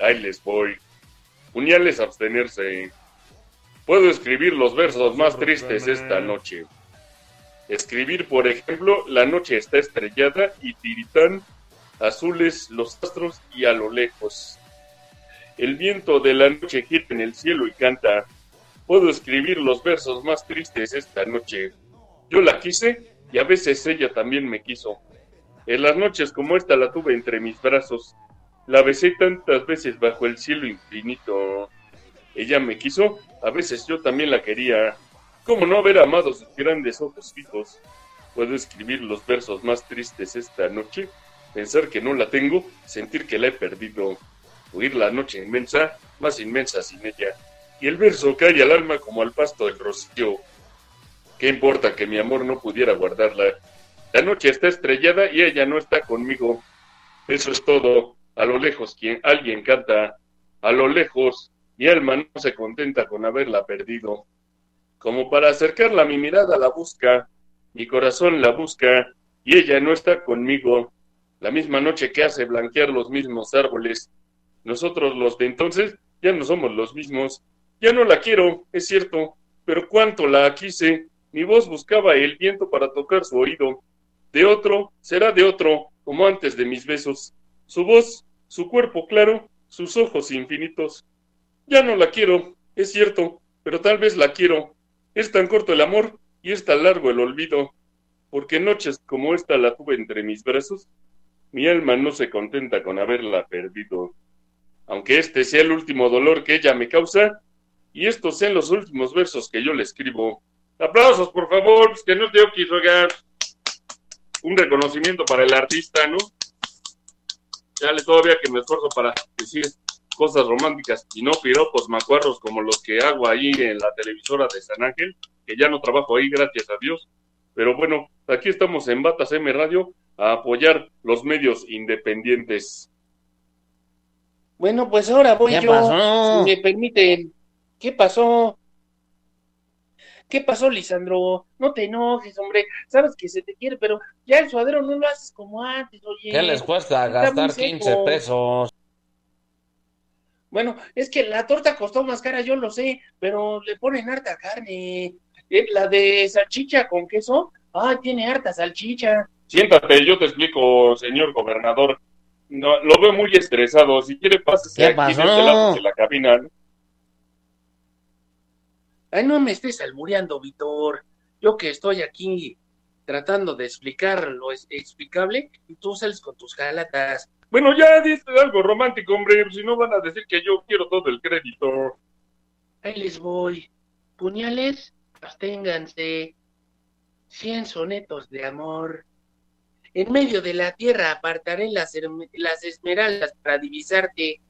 S17: Ahí les voy. Puñales abstenerse. Puedo escribir los versos más tristes esta noche.
S5: Escribir, por ejemplo, la noche está estrellada y tiritán, azules los astros y a lo lejos. El viento de la noche gira en el cielo y canta. Puedo escribir los versos más tristes esta noche. Yo la quise y a veces ella también me quiso. En las noches como esta la tuve entre mis brazos. La besé tantas veces bajo el cielo infinito. Ella me quiso, a veces yo también la quería. ¿Cómo no haber amado sus grandes ojos fijos? Puedo escribir los versos más tristes esta noche, pensar que no la tengo, sentir que la he perdido, oír la noche inmensa, más inmensa sin ella, y el verso cae al alma como al pasto del rocío. ¿Qué importa que mi amor no pudiera guardarla? La noche está estrellada y ella no está conmigo. Eso es todo. A lo lejos quien alguien canta. A lo lejos mi alma no se contenta con haberla perdido. Como para acercarla mi mirada la busca, mi corazón la busca y ella no está conmigo. La misma noche que hace blanquear los mismos árboles. Nosotros los de entonces ya no somos los mismos. Ya no la quiero, es cierto, pero cuánto la quise. Mi voz buscaba el viento para tocar su oído. De otro, será de otro, como antes de mis besos. Su voz, su cuerpo claro, sus ojos infinitos. Ya no la quiero, es cierto, pero tal vez la quiero. Es tan corto el amor y es tan largo el olvido, porque noches como esta la tuve entre mis brazos. Mi alma no se contenta con haberla perdido. Aunque este sea el último dolor que ella me causa, y estos sean los últimos versos que yo le escribo. Aplausos, por favor, pues que no te oquis, oiga. Un reconocimiento para el artista, ¿no? Dale todavía que me esfuerzo para decir cosas románticas y no piropos macuarros como los que hago ahí en la televisora de San Ángel, que ya no trabajo ahí, gracias a Dios. Pero bueno, aquí estamos en Batas M Radio a apoyar los medios independientes.
S3: Bueno, pues ahora voy
S6: ¿Qué
S3: yo.
S6: pasó?
S3: Si me permiten. ¿Qué pasó? ¿Qué pasó, Lisandro? No te enojes, hombre. Sabes que se te quiere, pero ya el suadero no lo haces como antes, oye.
S6: ¿Qué les cuesta gastar
S3: muy seco.
S6: 15 pesos?
S3: Bueno, es que la torta costó más cara, yo lo sé, pero le ponen harta carne. Eh, La de salchicha con queso, ah, tiene harta salchicha.
S5: Siéntate, yo te explico, señor gobernador. No, lo veo muy estresado. Si quiere, pásese
S6: ¿Qué
S5: aquí
S6: pasó?
S5: este lado de la cabina.
S3: Ay, no me estés albureando, Víctor. Yo que estoy aquí tratando de explicar lo explicable y tú sales con tus jalatas.
S5: Bueno, ya dice algo romántico, hombre. Si no van a decir que yo quiero todo el crédito.
S3: Ahí les voy. Puñales, absténganse. Cien sonetos de amor. En medio de la tierra apartaré las esmeraldas para divisarte,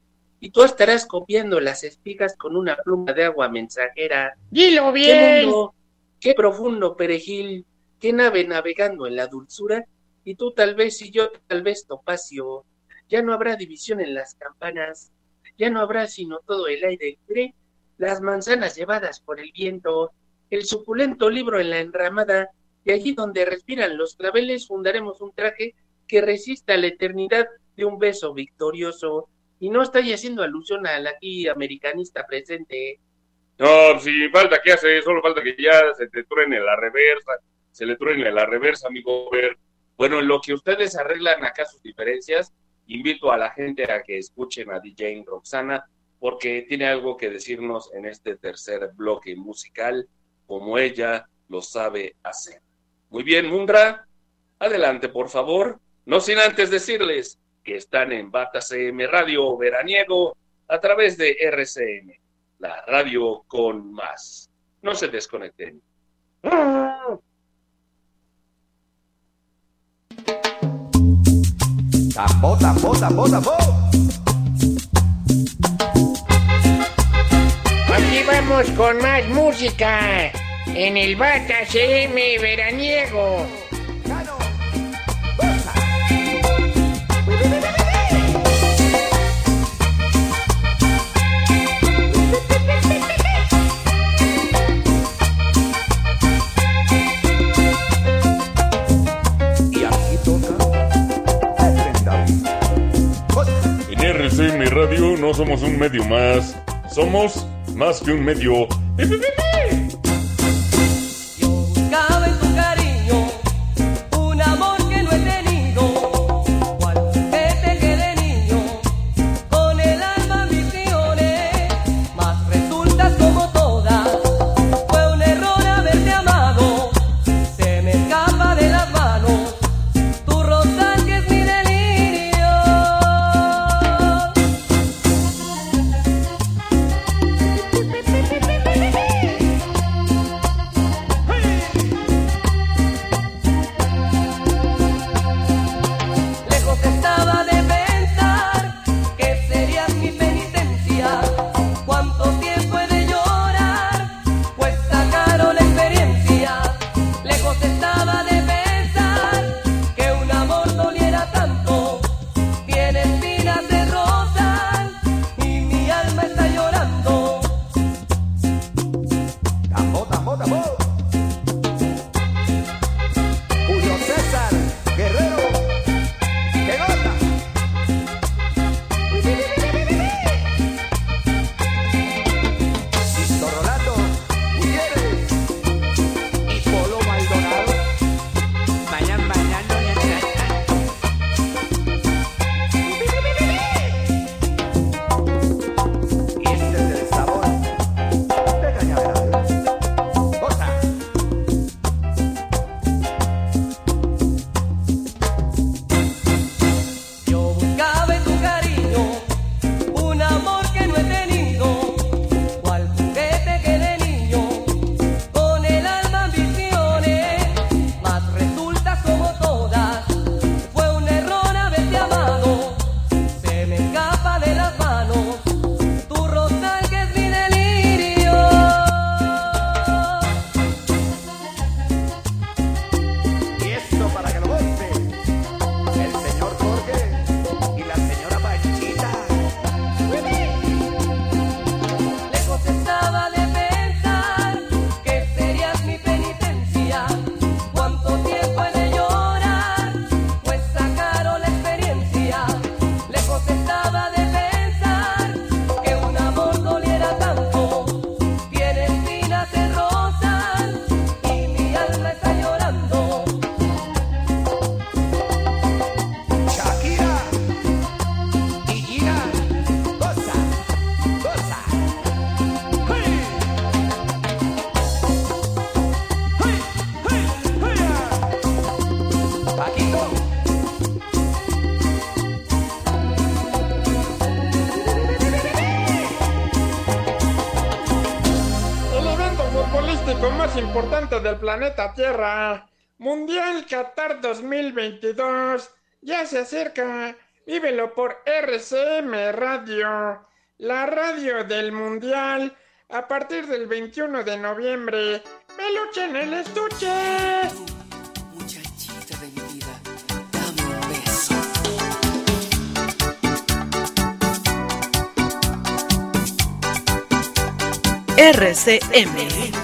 S3: y tú estarás copiando las espigas con una pluma de agua mensajera.
S2: Dilo
S3: ¡Qué
S2: bien.
S3: mundo! ¡Qué profundo perejil! ¡Qué nave navegando en la dulzura! Y tú tal vez y yo tal vez topacio. Ya no habrá división en las campanas, ya no habrá sino todo el aire libre, las manzanas llevadas por el viento, el suculento libro en la enramada, y allí donde respiran los claveles fundaremos un traje que resista la eternidad de un beso victorioso. Y no estoy haciendo alusión al aquí americanista presente.
S5: No, si falta que hace, solo falta que ya se te truene la reversa, se le truene la reversa, amigo. Ver.
S24: Bueno, en lo que ustedes arreglan acá sus diferencias, invito a la gente a que escuchen a DJ Roxana, porque tiene algo que decirnos en este tercer bloque musical, como ella lo sabe hacer. Muy bien, Mundra, adelante, por favor. No sin antes decirles que están en Bata CM Radio Veraniego a través de RCM, la radio con más. No se desconecten.
S25: Tambor, tambor, tambor, tambor.
S2: Aquí vamos con más música en el Bata CM veraniego.
S5: No somos un medio más, somos más que un medio.
S21: planeta Tierra. Mundial Qatar 2022 ya se acerca. Vívelo por RCM Radio, la radio del Mundial, a partir del 21 de noviembre. ¡Peluche en el estuche!
S1: RCM.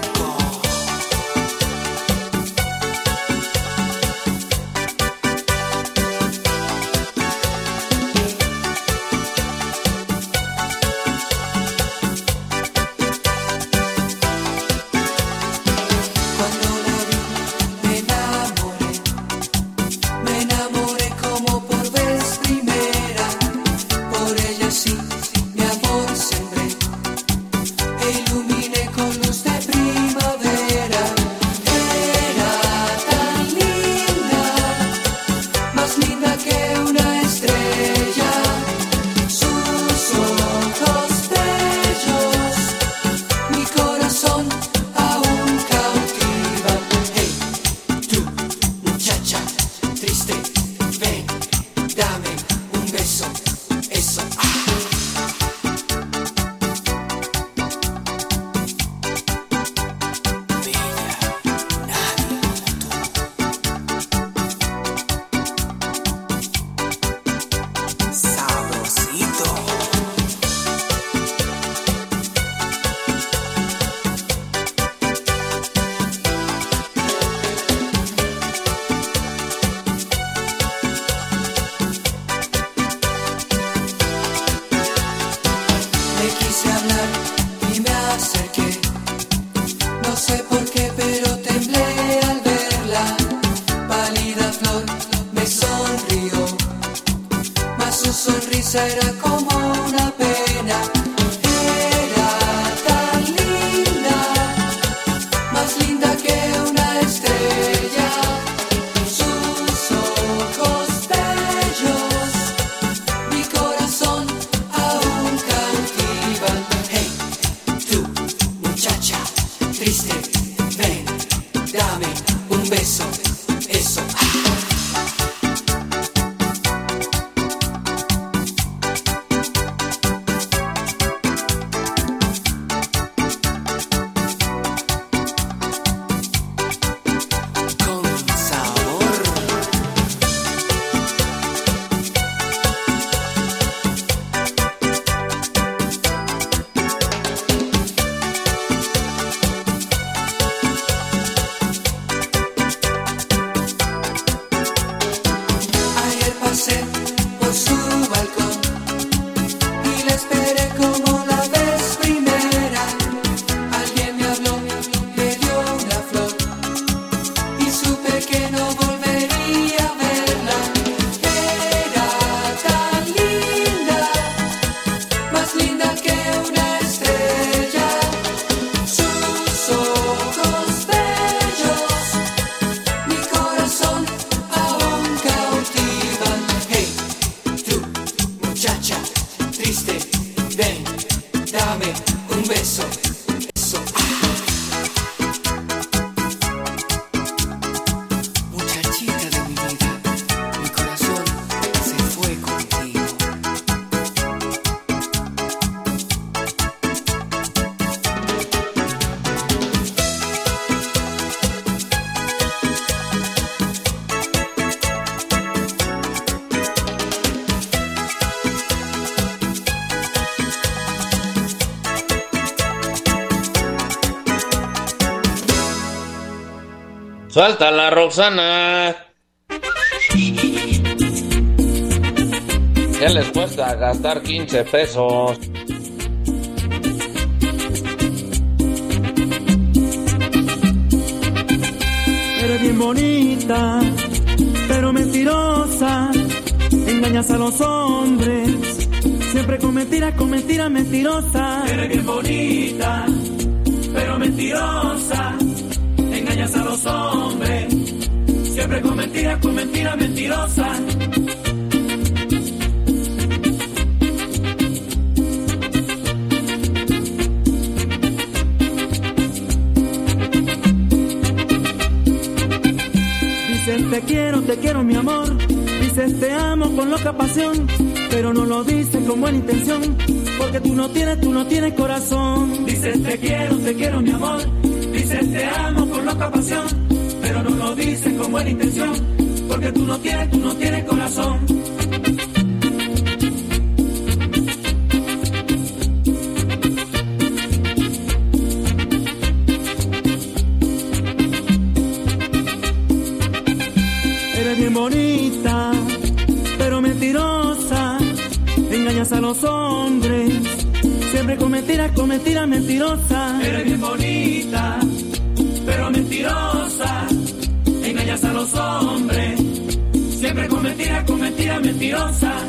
S26: Suelta la Roxana. ¿Qué les cuesta gastar 15 pesos?
S27: Eres bien bonita, pero mentirosa. Engañas a los hombres, siempre con mentiras, con mentiras mentirosas. Eres bien bonita, pero mentirosa. Hombres, siempre con mentiras, con mentiras mentirosas. Dices te quiero, te quiero mi amor. Dices te amo con loca pasión, pero no lo dices con buena intención, porque tú no tienes, tú no tienes corazón. Dices te quiero, te quiero mi amor. Dices te amo con loca pasión, pero no lo dices con buena intención, porque tú no tienes, tú no tienes corazón. Eres bien bonita, pero mentirosa. Engañas a los hombres, siempre con mentiras, con mentiras mentirosas. Eres bien bonita, mentirosa. Engañas a los hombres, siempre con mentiras, con mentiras mentirosas.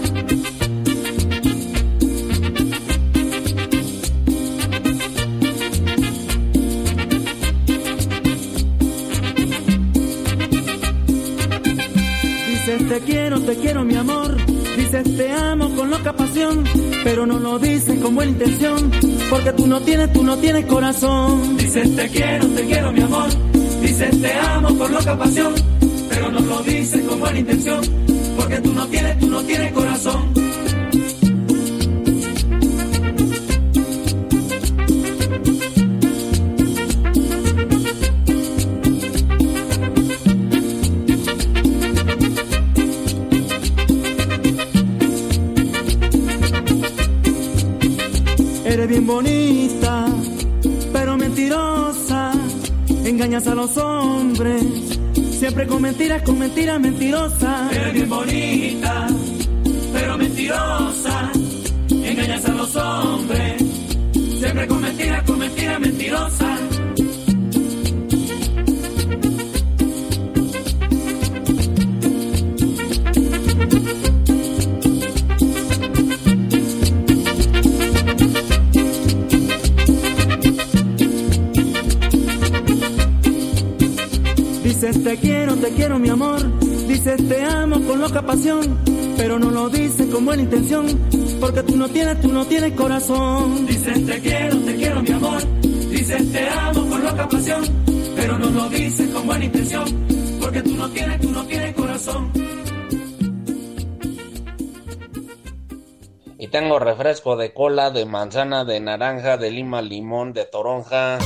S27: Dices te quiero, te quiero mi amor. Dices te amo con loca pasión, pero no lo dices con buena intención, porque tú no tienes, tú no tienes corazón. Dices te quiero, te quiero mi amor. Dices te amo con loca pasión, pero no lo dices con buena intención, porque tú no tienes, tú no tienes corazón. Eres bien bonita, Engañas a los hombres, siempre con mentiras, con mentiras mentirosas. Eres bien bonita, pero mentirosa. Engañas a los hombres, siempre con mentiras, con mentiras mentirosas. Te quiero, te quiero mi amor. Dices te amo con loca pasión, pero no lo dices con buena intención, porque tú no tienes, tú no tienes corazón. Dices te quiero, te quiero mi amor. Dices te amo con loca pasión, pero no lo dices con buena intención, porque tú no tienes, tú no tienes corazón.
S26: Y tengo refresco de cola, de manzana, de naranja, de lima, limón, de toronja.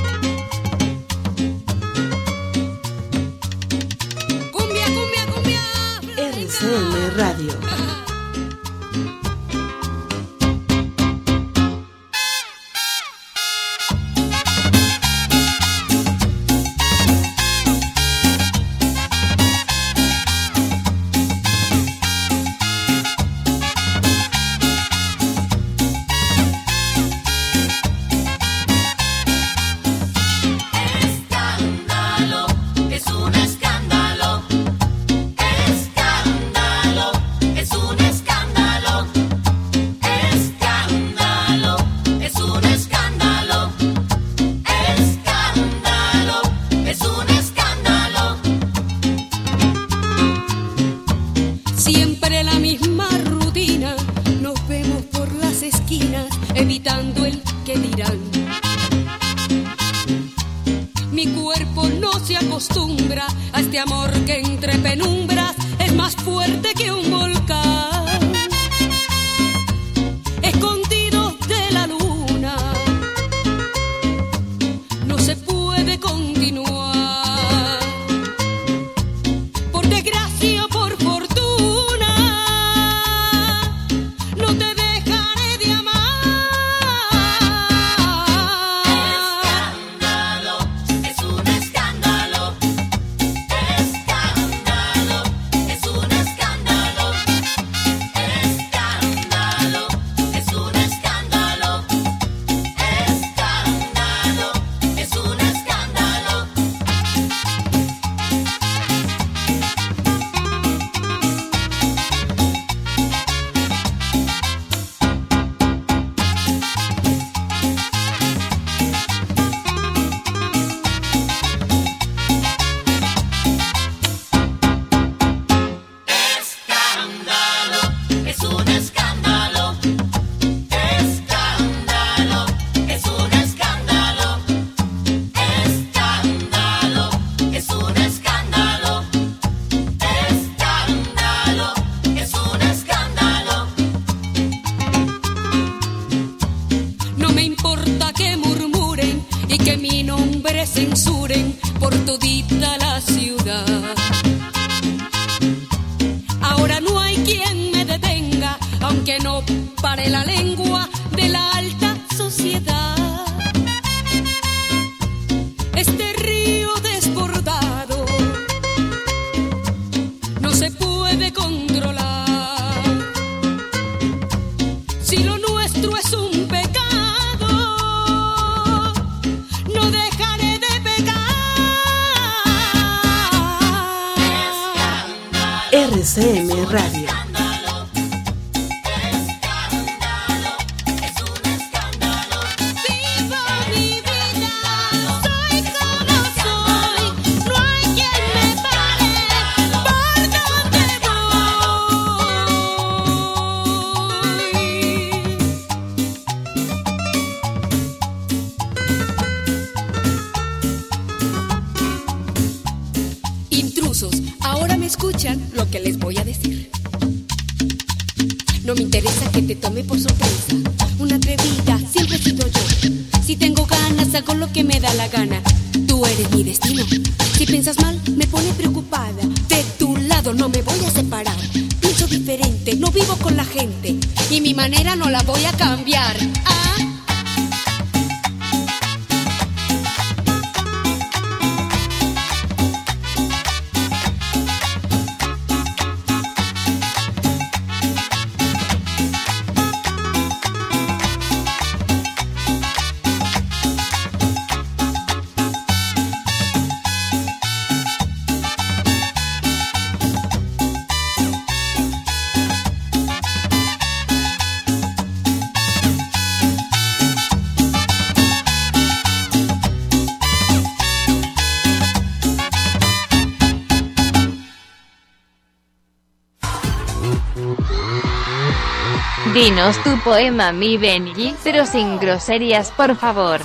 S28: Dinos tu poema, mi Benji, pero sin groserías, por favor.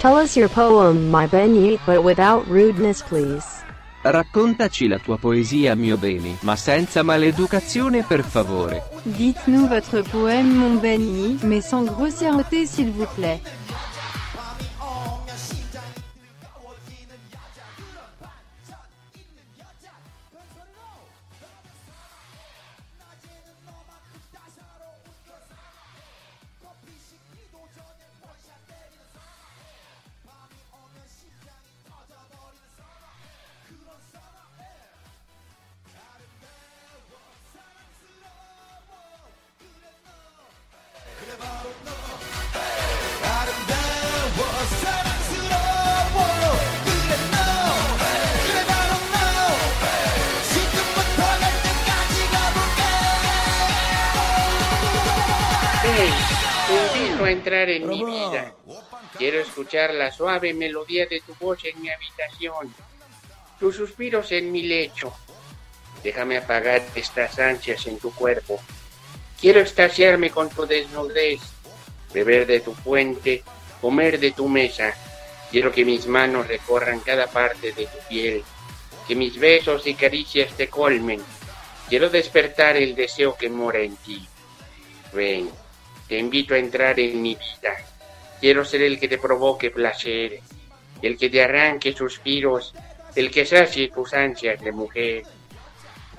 S2: Tell us your poem, my Benny, but without rudeness, please.
S29: Raccontaci la tua poesia, mio bene, ma senza maleducazione per favore.
S2: Dites-nous votre poème, mon Benny, mais sans grossièreté, s'il vous plaît.
S3: Entrar en mi vida. Quiero escuchar la suave melodía de tu voz en mi habitación, tus suspiros en mi lecho. Déjame apagar estas ansias en tu cuerpo. Quiero extasiarme con tu desnudez, beber de tu fuente, comer de tu mesa. Quiero que mis manos recorran cada parte de tu piel, que mis besos y caricias te colmen. Quiero despertar el deseo que mora en ti. Ven, te invito a entrar en mi vida. Quiero ser el que te provoque placer, el que te arranque suspiros, el que sacie tus ansias de mujer.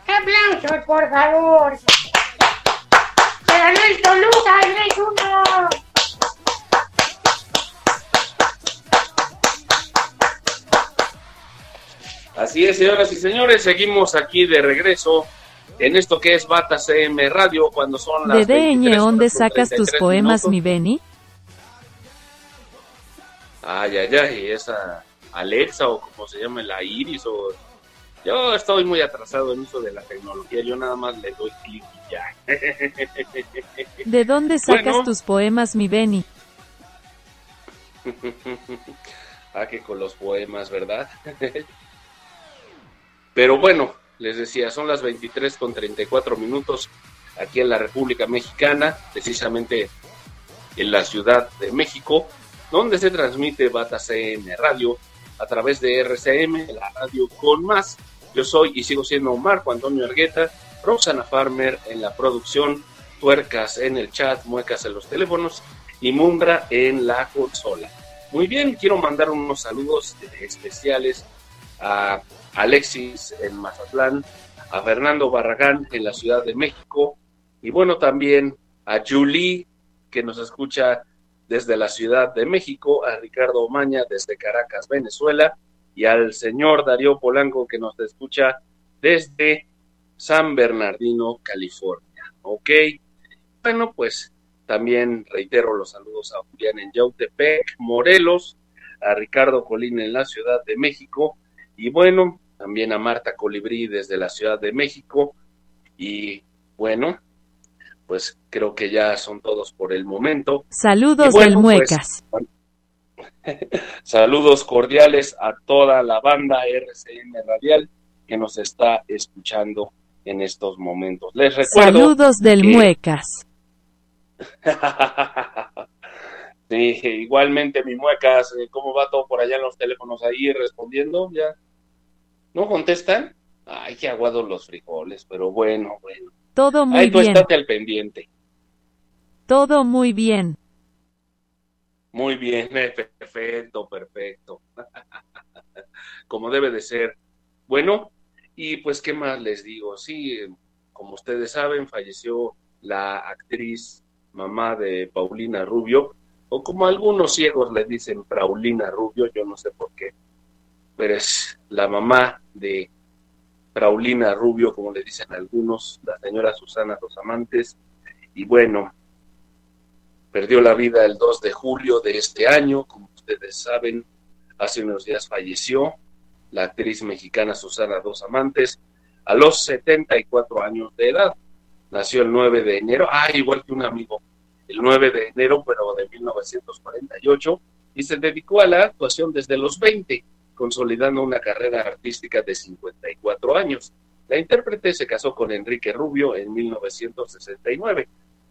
S4: ¡Aplausos, por favor! ¡Se ganó el Toluca, 3-1!
S5: Así es, señoras y señores, seguimos aquí de regreso en esto que es Bata CM Radio cuando son las
S30: ¿De
S5: 23
S30: DN dónde sacas tus
S5: 33
S30: poemas,
S5: minutos.
S30: mi Benny?
S5: Ay, ay, ay, esa Alexa o como se llama la Iris o... Yo estoy muy atrasado en uso de la tecnología, yo nada más le doy clic y ya.
S30: ¿De dónde sacas
S5: Bueno.
S30: tus poemas, mi Benny?
S5: ah, que con los poemas, ¿verdad? Pero bueno, les decía, son las 23 con 34 minutos aquí en la República Mexicana, precisamente en la Ciudad de México, donde se transmite Bata CM Radio a través de RCM, la radio con más. Yo soy y sigo siendo Marco Antonio Argueta, Roxana Farmer en la producción, Tuercas en el chat, Muecas en los teléfonos y Mumbra en la consola. Muy bien, quiero mandar unos saludos especiales a Alexis en Mazatlán, a Fernando Barragán en la Ciudad de México y bueno también a Julie que nos escucha desde la Ciudad de México, a Ricardo Omaña desde Caracas, Venezuela, y al señor Darío Polanco que nos escucha desde San Bernardino, California. Ok, bueno, pues también reitero los saludos a Julián en Yautepec, Morelos, a Ricardo Colín en la Ciudad de México, y bueno, también a Marta Colibrí desde la Ciudad de México, y bueno, pues creo que ya son todos por el momento.
S30: Saludos
S5: bueno,
S30: del
S5: pues,
S30: Muecas.
S5: Saludos cordiales a toda la banda RCN Radial que nos está escuchando en estos momentos. Les recuerdo.
S30: Saludos del
S5: que-
S30: Muecas.
S5: sí, igualmente mi muecas, eh, ¿cómo va todo por allá en los teléfonos ahí respondiendo? ¿Ya? ¿No contestan? Ay, qué aguados los frijoles, pero bueno, bueno.
S30: Todo muy
S5: Ahí tú
S30: bien.
S5: estate al pendiente.
S30: Todo muy bien.
S5: Muy bien, eh, perfecto, perfecto. Como debe de ser. Bueno, y pues, ¿qué más les digo? Sí, eh, como ustedes saben, falleció la actriz mamá de Paulina Rubio, o como algunos ciegos le dicen Paulina Rubio, yo no sé por qué, pero es la mamá de Paulina Rubio, como le dicen algunos, la señora Susana Dos Amantes, y bueno, perdió la vida el 2 de julio de este año, como ustedes saben, hace unos días falleció la actriz mexicana Susana Dos Amantes a los 74 años de edad. Nació el 9 de enero, ah, igual que un amigo, el 9 de enero, pero de 1948, y se dedicó a la actuación desde los 20, consolidando una carrera artística de 54 años. La intérprete se casó con Enrique Rubio en 1969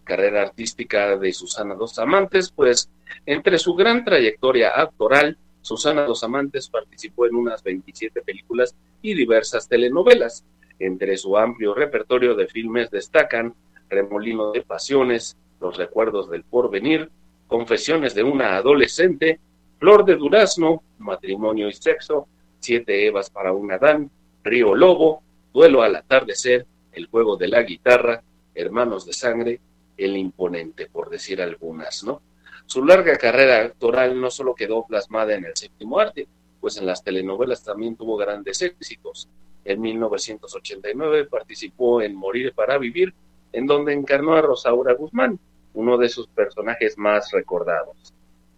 S5: carrera artística de Susana Dos Amantes, pues entre su gran trayectoria actoral, Susana Dos Amantes participó en unas 27 películas y diversas telenovelas. Entre su amplio repertorio de filmes destacan Remolino de Pasiones, Los Recuerdos del Porvenir, Confesiones de una Adolescente, Flor de Durazno, Matrimonio y Sexo, Siete Evas para un Adán, Río Lobo, Duelo al Atardecer, El Juego de la Guitarra, Hermanos de Sangre, El Imponente, por decir algunas, ¿no? Su larga carrera actoral no solo quedó plasmada en el séptimo arte, pues en las telenovelas también tuvo grandes éxitos. En 1989 participó en Morir para Vivir, en donde encarnó a Rosaura Guzmán, uno de sus personajes más recordados.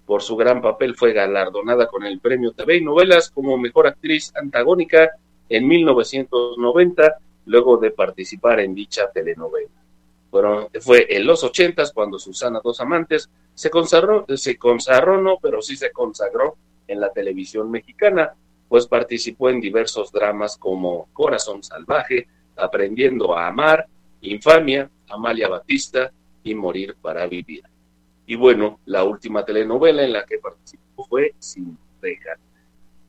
S5: Por su gran papel fue galardonada con el premio TV y Novelas como mejor actriz antagónica en 1990, luego de participar en dicha telenovela. Fue en los ochentas cuando Susana Dos Amantes se consagró, se consagró, no, pero sí se consagró en la televisión mexicana, pues participó en diversos dramas como Corazón Salvaje, Aprendiendo a Amar, Infamia, Amalia Batista y Morir para Vivir. Y bueno, la última telenovela en la que participó fue Sin nos dejan.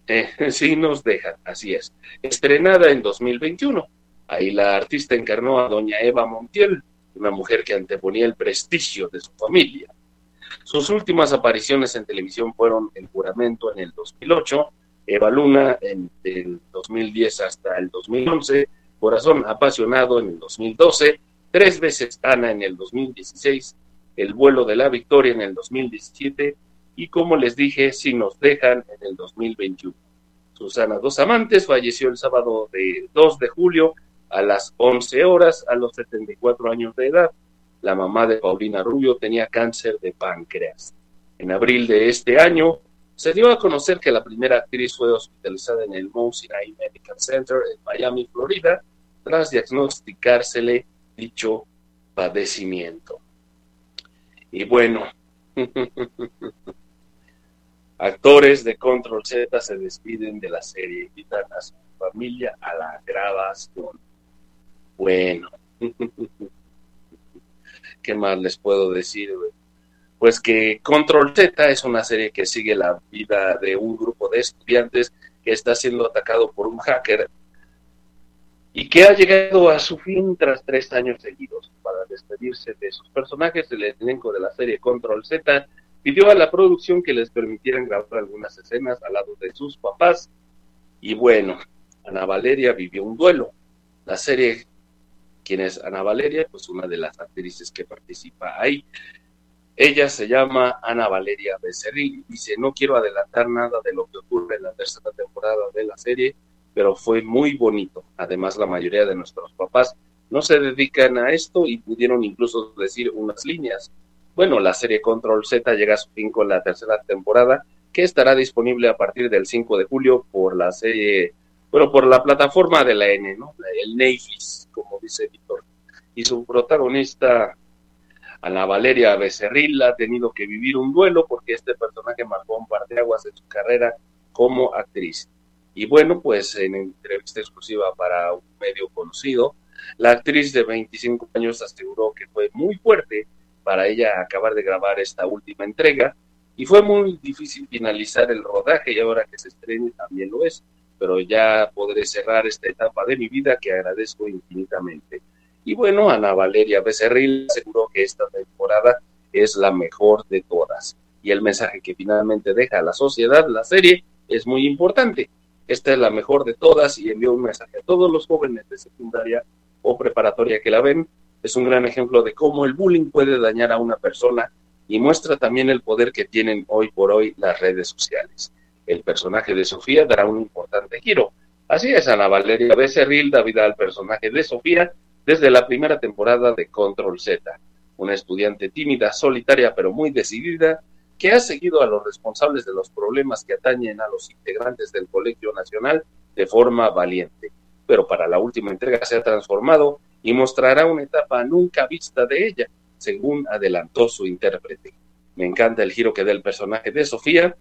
S5: Eh, nos dejan, así es. Estrenada en 2021. Ahí la artista encarnó a doña Eva Montiel, una mujer que anteponía el prestigio de su familia. Sus últimas apariciones en televisión fueron El Juramento en el 2008, Eva Luna en el 2010 hasta el 2011, Corazón Apasionado en el 2012, Tres veces Ana en el 2016, El Vuelo de la Victoria en el 2017 y como les dije, Si nos dejan en el 2021. Susana Dos Amantes falleció el sábado de 2 de julio a las 11 horas a los 74 años de edad. La mamá de Paulina Rubio tenía cáncer de páncreas. En abril de este año se dio a conocer que la primera actriz fue hospitalizada en el Mount Sinai Medical Center en Miami, Florida, tras diagnosticársele dicho padecimiento. Y bueno, actores de Control Z se despiden de la serie, invitan a su familia a la grabación. Bueno, ¿qué más les puedo decir? Pues que Control Z es una serie que sigue la vida de un grupo de estudiantes que está siendo atacado por un hacker y que ha llegado a su fin tras tres años seguidos. Para despedirse de sus personajes, el elenco de la serie Control Z pidió a la producción que les permitieran grabar algunas escenas al lado de sus papás. Y bueno, Ana Valeria vivió un duelo. La serie, ¿quién es Ana Valeria? Pues una de las actrices que participa ahí. Ella se llama Ana Valeria Becerril. Dice, no quiero adelantar nada de lo que ocurre en la tercera temporada de la serie, pero fue muy bonito. Además, la mayoría de nuestros papás no se dedican a esto y pudieron incluso decir unas líneas. Bueno, la serie Control Z llega a su fin con la tercera temporada, que estará disponible a partir del 5 de julio por la serie, bueno, por la plataforma de la N, ¿no? El Netflix, como dice Víctor. Y su protagonista, Ana Valeria Becerril, ha tenido que vivir un duelo porque este personaje marcó un par de aguas en su carrera como actriz. Y bueno, pues en entrevista exclusiva para un medio conocido, la actriz de 25 años aseguró que fue muy fuerte para ella acabar de grabar esta última entrega y fue muy difícil finalizar el rodaje y ahora que se estrene también lo es, pero ya podré cerrar esta etapa de mi vida que agradezco infinitamente. Y bueno, Ana Valeria Becerril aseguró que esta temporada es la mejor de todas y el mensaje que finalmente deja a la sociedad la serie es muy importante. Esta es la mejor de todas y envió un mensaje a todos los jóvenes de secundaria o preparatoria que la ven. Es un gran ejemplo de cómo el bullying puede dañar a una persona y muestra también el poder que tienen hoy por hoy las redes sociales. El personaje de Sofía dará un importante giro. Así es, Ana Valeria Becerril da vida al personaje de Sofía desde la primera temporada de Control Z, una estudiante tímida, solitaria pero muy decidida que ha seguido a los responsables de los problemas que atañen a los integrantes del Colegio Nacional de forma valiente. Pero para la última entrega se ha transformado y mostrará una etapa nunca vista de ella, según adelantó su intérprete. Me encanta el giro que da el personaje de Sofía.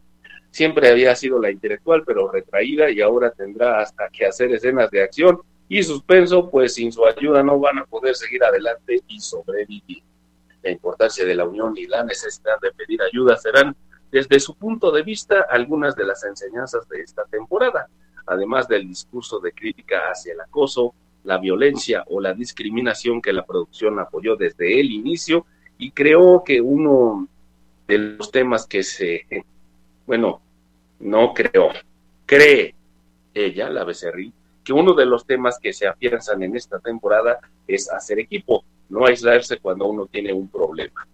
S5: Siempre había sido la intelectual, pero retraída, y ahora tendrá hasta que hacer escenas de acción y suspenso, pues sin su ayuda no van a poder seguir adelante y sobrevivir. La importancia de la unión y la necesidad de pedir ayuda serán, desde su punto de vista, algunas de las enseñanzas de esta temporada, además del discurso de crítica hacia el acoso, la violencia o la discriminación que la producción apoyó desde el inicio y creo que uno de los temas que se, bueno, no creo, cree ella, la Becerril, que uno de los temas que se afianzan en esta temporada es hacer equipo, no aislarse cuando uno tiene un problema.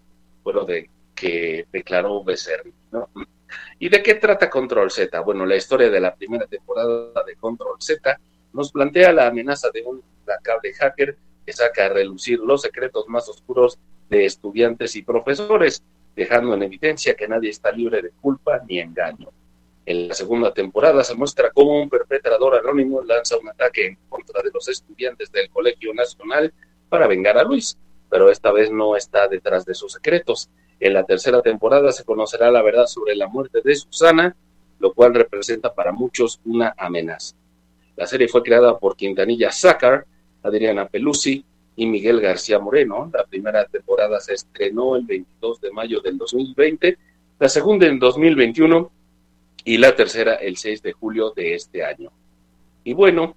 S5: Bueno, de que declaró Becerril, ¿no? ¿Y de qué trata Control Z? Bueno, la historia de la primera temporada de Control Z nos plantea la amenaza de un implacable hacker que saca a relucir los secretos más oscuros de estudiantes y profesores, dejando en evidencia que nadie está libre de culpa ni engaño. En la segunda temporada se muestra cómo un perpetrador anónimo lanza un ataque en contra de los estudiantes del Colegio Nacional para vengar a Luis, pero esta vez no está detrás de sus secretos. En la tercera temporada se conocerá la verdad sobre la muerte de Susana, lo cual representa para muchos una amenaza. La serie fue creada por Quintanilla Sácar, Adriana Pelusi y Miguel García Moreno. La primera temporada se estrenó el 22 de mayo del 2020, la segunda en 2021 y la tercera el 6 de julio de este año. Y bueno,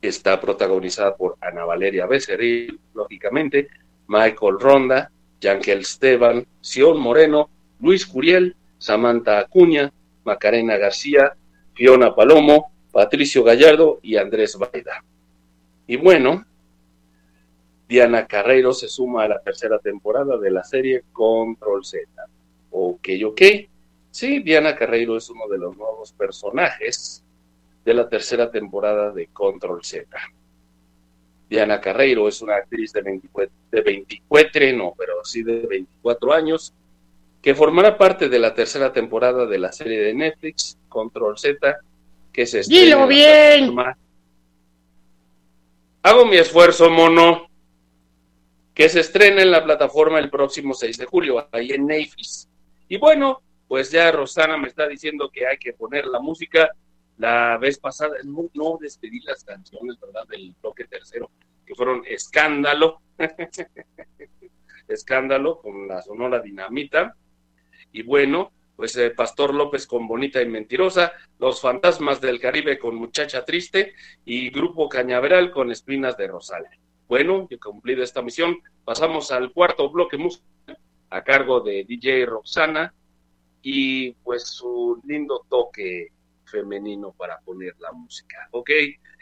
S5: está protagonizada por Ana Valeria Becerril, lógicamente, Michael Ronda, Yankel Esteban, Sion Moreno, Luis Curiel, Samantha Acuña, Macarena García, Fiona Palomo, Patricio Gallardo y Andrés Baida. Y bueno, Diana Carreiro se suma a la tercera temporada de la serie Control Z. Ok, ok. Sí, Diana Carreiro es uno de los nuevos personajes de la tercera temporada de Control Z. Diana Carreiro es una actriz de 24, de 24, no, pero sí de 24 años, que formará parte de la tercera temporada de la serie de Netflix, Control Z, que se estrena
S3: Dilo bien.
S5: Hago mi esfuerzo, mono. Que se estrena en la plataforma el próximo 6 de julio, ahí en Netflix. Y bueno, pues ya Rosana me está diciendo que hay que poner la música. La vez pasada, no, despedí las canciones, ¿verdad? Del bloque tercero, que fueron Escándalo. Escándalo con la Sonora Dinamita. Y bueno, pues eh, Pastor López con Bonita y Mentirosa, Los Fantasmas del Caribe con Muchacha Triste y Grupo Cañaveral con Espinas de Rosal. Bueno, y cumplida esta misión, pasamos al cuarto bloque musical a cargo de DJ Roxana y pues su lindo toque femenino para poner la música. Ok,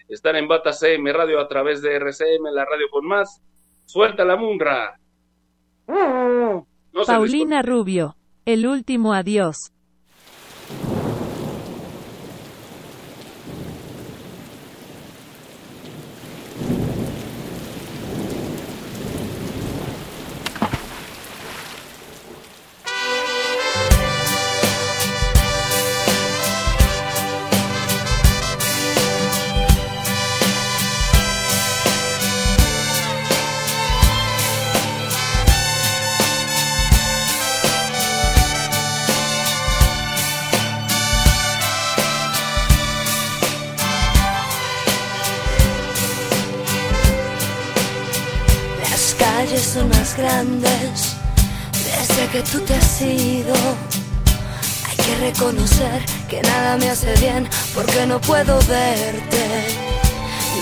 S5: están en Bata CM Radio a través de RCM, la radio con más. Suelta la munra. Mm. No
S30: Paulina Rubio, el último adiós.
S31: no puedo verte.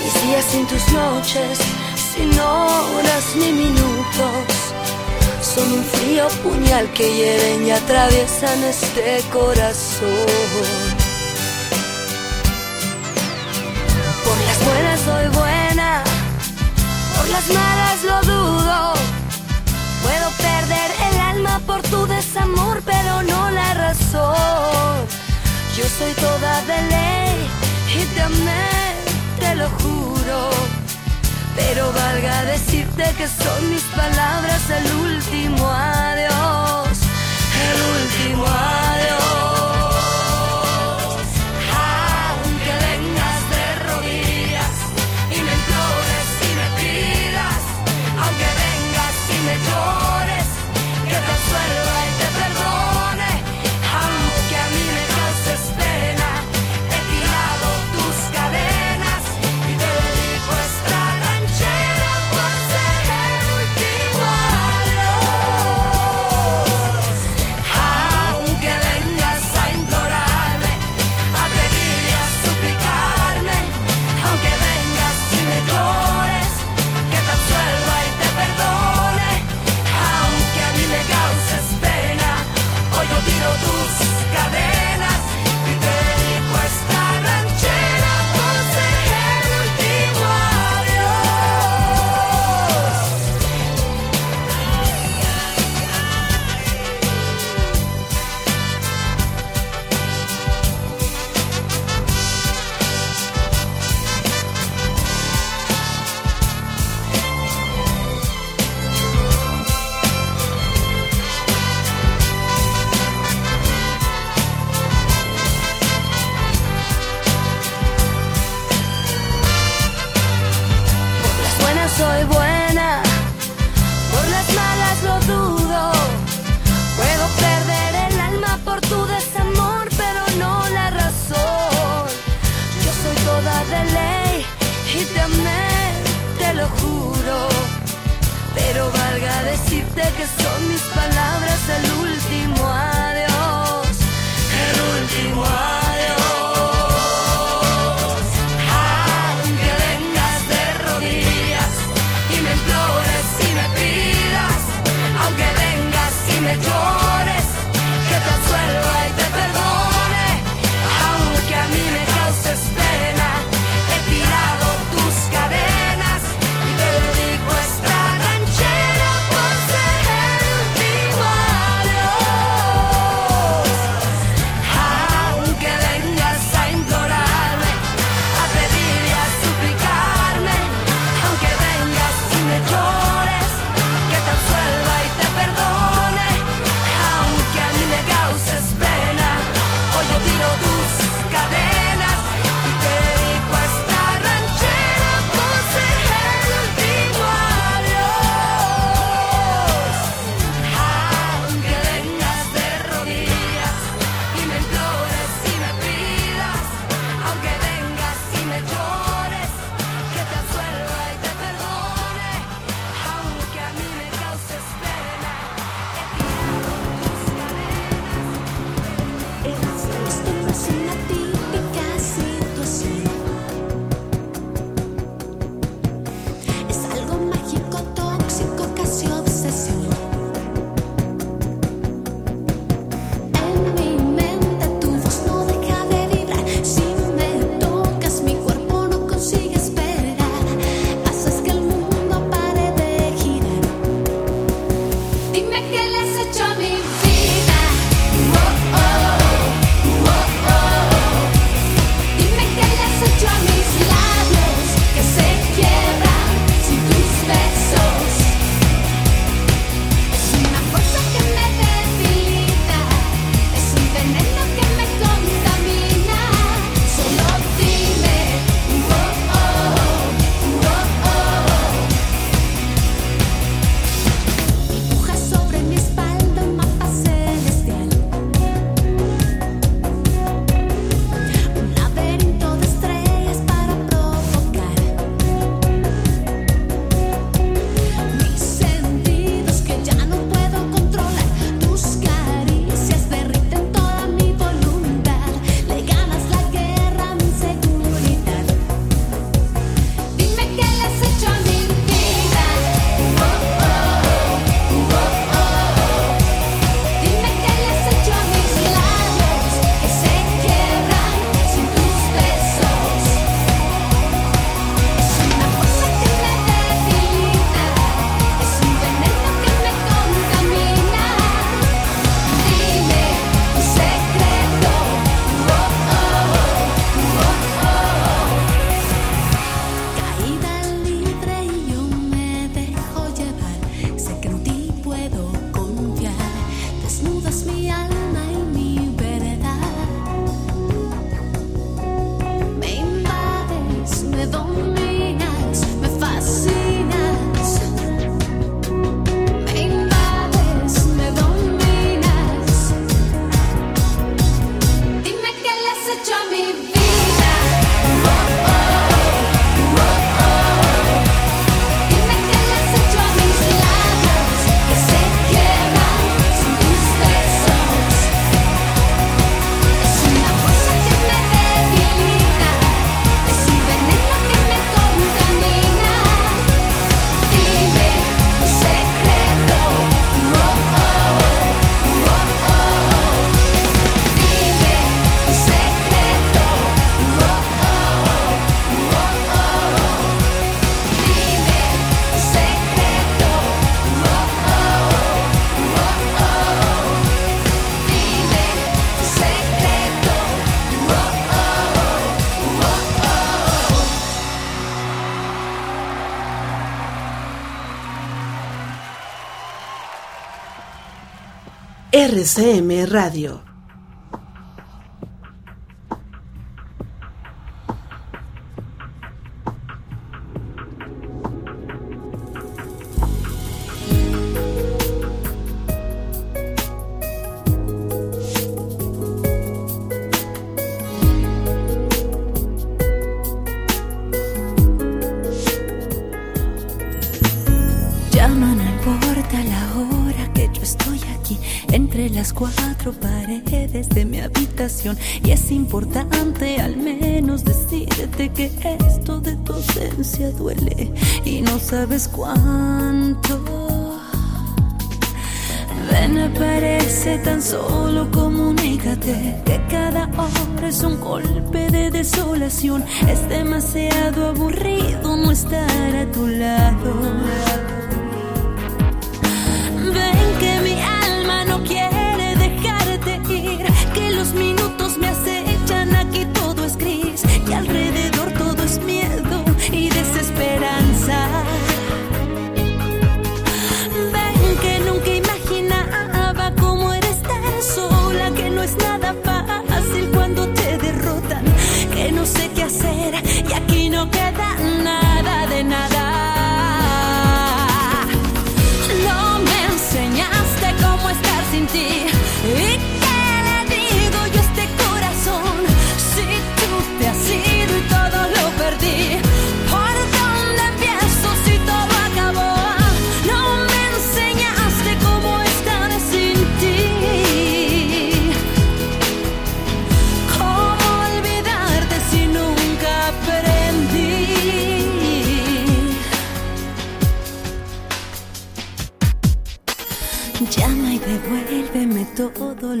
S31: Mis días sin tus noches, sin horas ni minutos. Son un frío puñal que hieren y atraviesan este corazón. Por las buenas soy buena, por las malas lo dudo. Puedo perder el alma por tu desamor, pero no la razón. Yo soy toda de ley y te amé, te lo juro. Pero valga decirte que son mis palabras el último adiós, el último adiós.
S1: RCM Radio.
S31: sabes cuánto. Ven, aparece tan solo, comunícate que cada hora es un golpe de desolación. Es demasiado aburrido no estar a tu lado.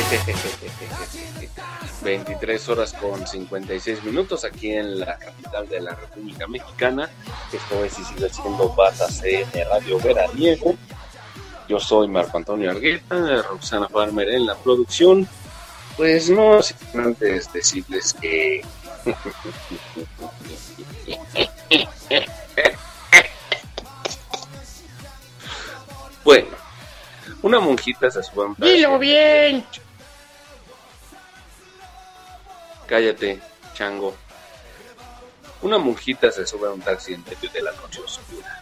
S5: 23 horas con 56 minutos aquí en la capital de la República Mexicana. Esto es y sigue siendo Radio Veraniego. Yo soy Marco Antonio Argueta, Roxana Farmer en la producción. Pues no sin antes decirles que. bueno, una monjita se sube a un
S3: Dilo bien.
S5: Cállate, chango. Una monjita se sube a un taxi en medio de la noche oscura.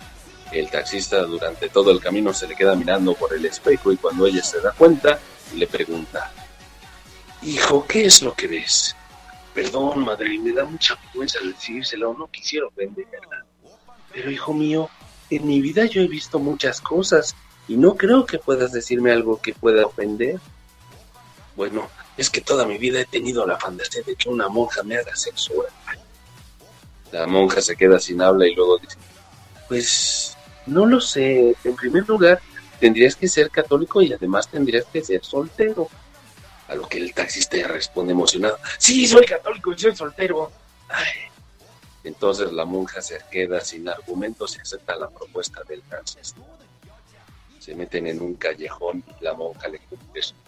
S5: El taxista durante todo el camino se le queda mirando por el espejo y cuando ella se da cuenta, le pregunta, Hijo, ¿qué es lo que ves? Perdón, madre, me da mucha vergüenza decírselo, no quisiera ofenderla. Pero, hijo mío, en mi vida yo he visto muchas cosas y no creo que puedas decirme algo que pueda ofender. Bueno, es que toda mi vida he tenido la fantasía de que una monja me haga sexo oral. La monja se queda sin habla y luego dice, pues no lo sé, en primer lugar tendrías que ser católico y además tendrías que ser soltero. A lo que el taxista responde emocionado, sí, soy católico y soy soltero. Ay. Entonces la monja se queda sin argumentos y acepta la propuesta del taxista. Se meten en un callejón y la monja le cumple su deseo.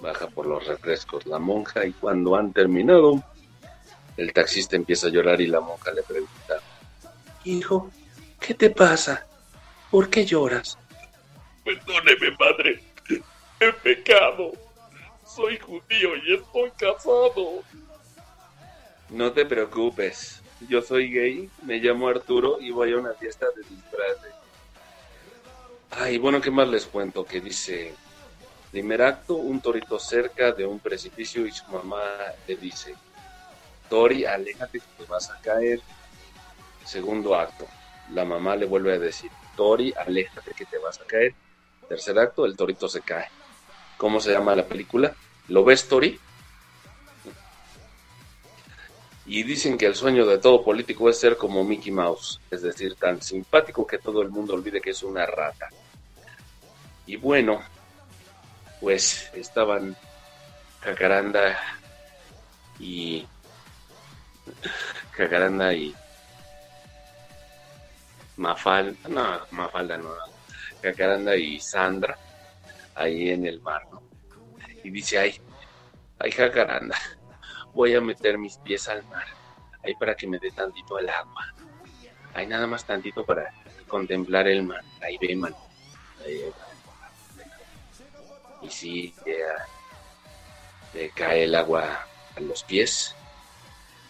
S5: Baja por los refrescos la monja y cuando han terminado, el taxista empieza a llorar y la monja le pregunta, Hijo, ¿qué te pasa? ¿Por qué lloras?
S17: Perdóneme, madre. He pecado. Soy judío y estoy casado.
S5: No te preocupes, yo soy gay, me llamo Arturo y voy a una fiesta de disfraces. Ay, bueno, ¿qué más les cuento? Que dice, primer acto, un torito cerca de un precipicio y su mamá le dice, Tori, aléjate que te vas a caer. Segundo acto, la mamá le vuelve a decir, Tori, aléjate que te vas a caer. Tercer acto, el torito se cae. ¿Cómo se llama la película? ¿Lo ves, Tori? Y dicen que el sueño de todo político es ser como Mickey Mouse, es decir, tan simpático que todo el mundo olvide que es una rata. Y bueno, pues estaban Jacaranda y Jacaranda y Mafalda, no, Mafalda no, Jacaranda y Sandra ahí en el mar, ¿no? Y dice, ay, ay Jacaranda, voy a meter mis pies al mar, ahí para que me dé tantito el agua, ahí nada más tantito para contemplar el mar, ahí ve, man, ahí. Y sí, ya, le cae el agua a los pies,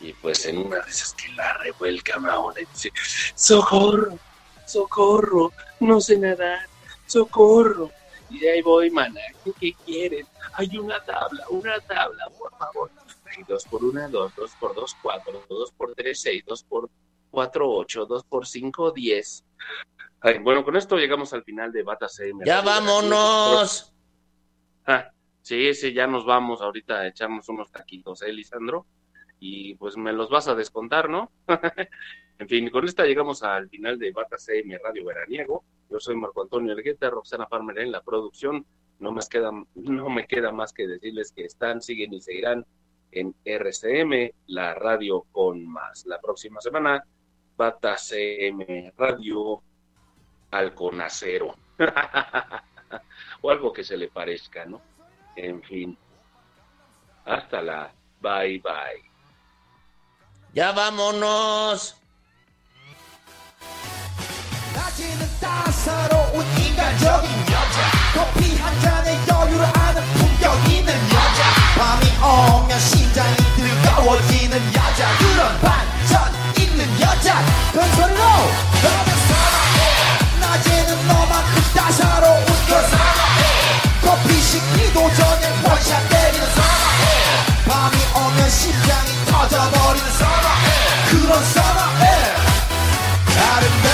S5: y pues en una de esas que la revuelca Mahona y dice, socorro, socorro, no sé nadar, socorro. Y ahí voy, mana, ¿qué, qué quieres? Hay una tabla, una tabla, por favor. Hay dos por una, dos, dos por dos, cuatro, dos por tres, seis, dos por cuatro, ocho, dos por cinco, diez. Bueno, con esto llegamos al final de Bata CM.
S6: Ya vámonos.
S5: Ah, sí, sí, ya nos vamos ahorita a echarnos unos taquitos, ¿eh, Lisandro? Y pues me los vas a descontar, ¿no? en fin, con esta llegamos al final de Bata CM Radio Veraniego. Yo soy Marco Antonio Ergueta, Roxana Farmer en la producción. No me, queda, no me queda más que decirles que están, siguen y seguirán en RCM, la radio con más. La próxima semana, Bata CM Radio Alconacero. o algo que se le parezca, ¿no? En fin. Hasta la bye bye.
S6: Ya vámonos.
S2: 낮에는 따사로운 인간적인 여자 커피 한 잔에 여유를 아는 품격 있는 여자 밤이 오면 심장이 뜨거워지는 여자 그런 반전 있는 여자 큰 소리로 너 식기도 전에 원샷 때리는 사랑해 밤이 오면 심장이 터져버리는 사랑해 그런 사랑해 아름다워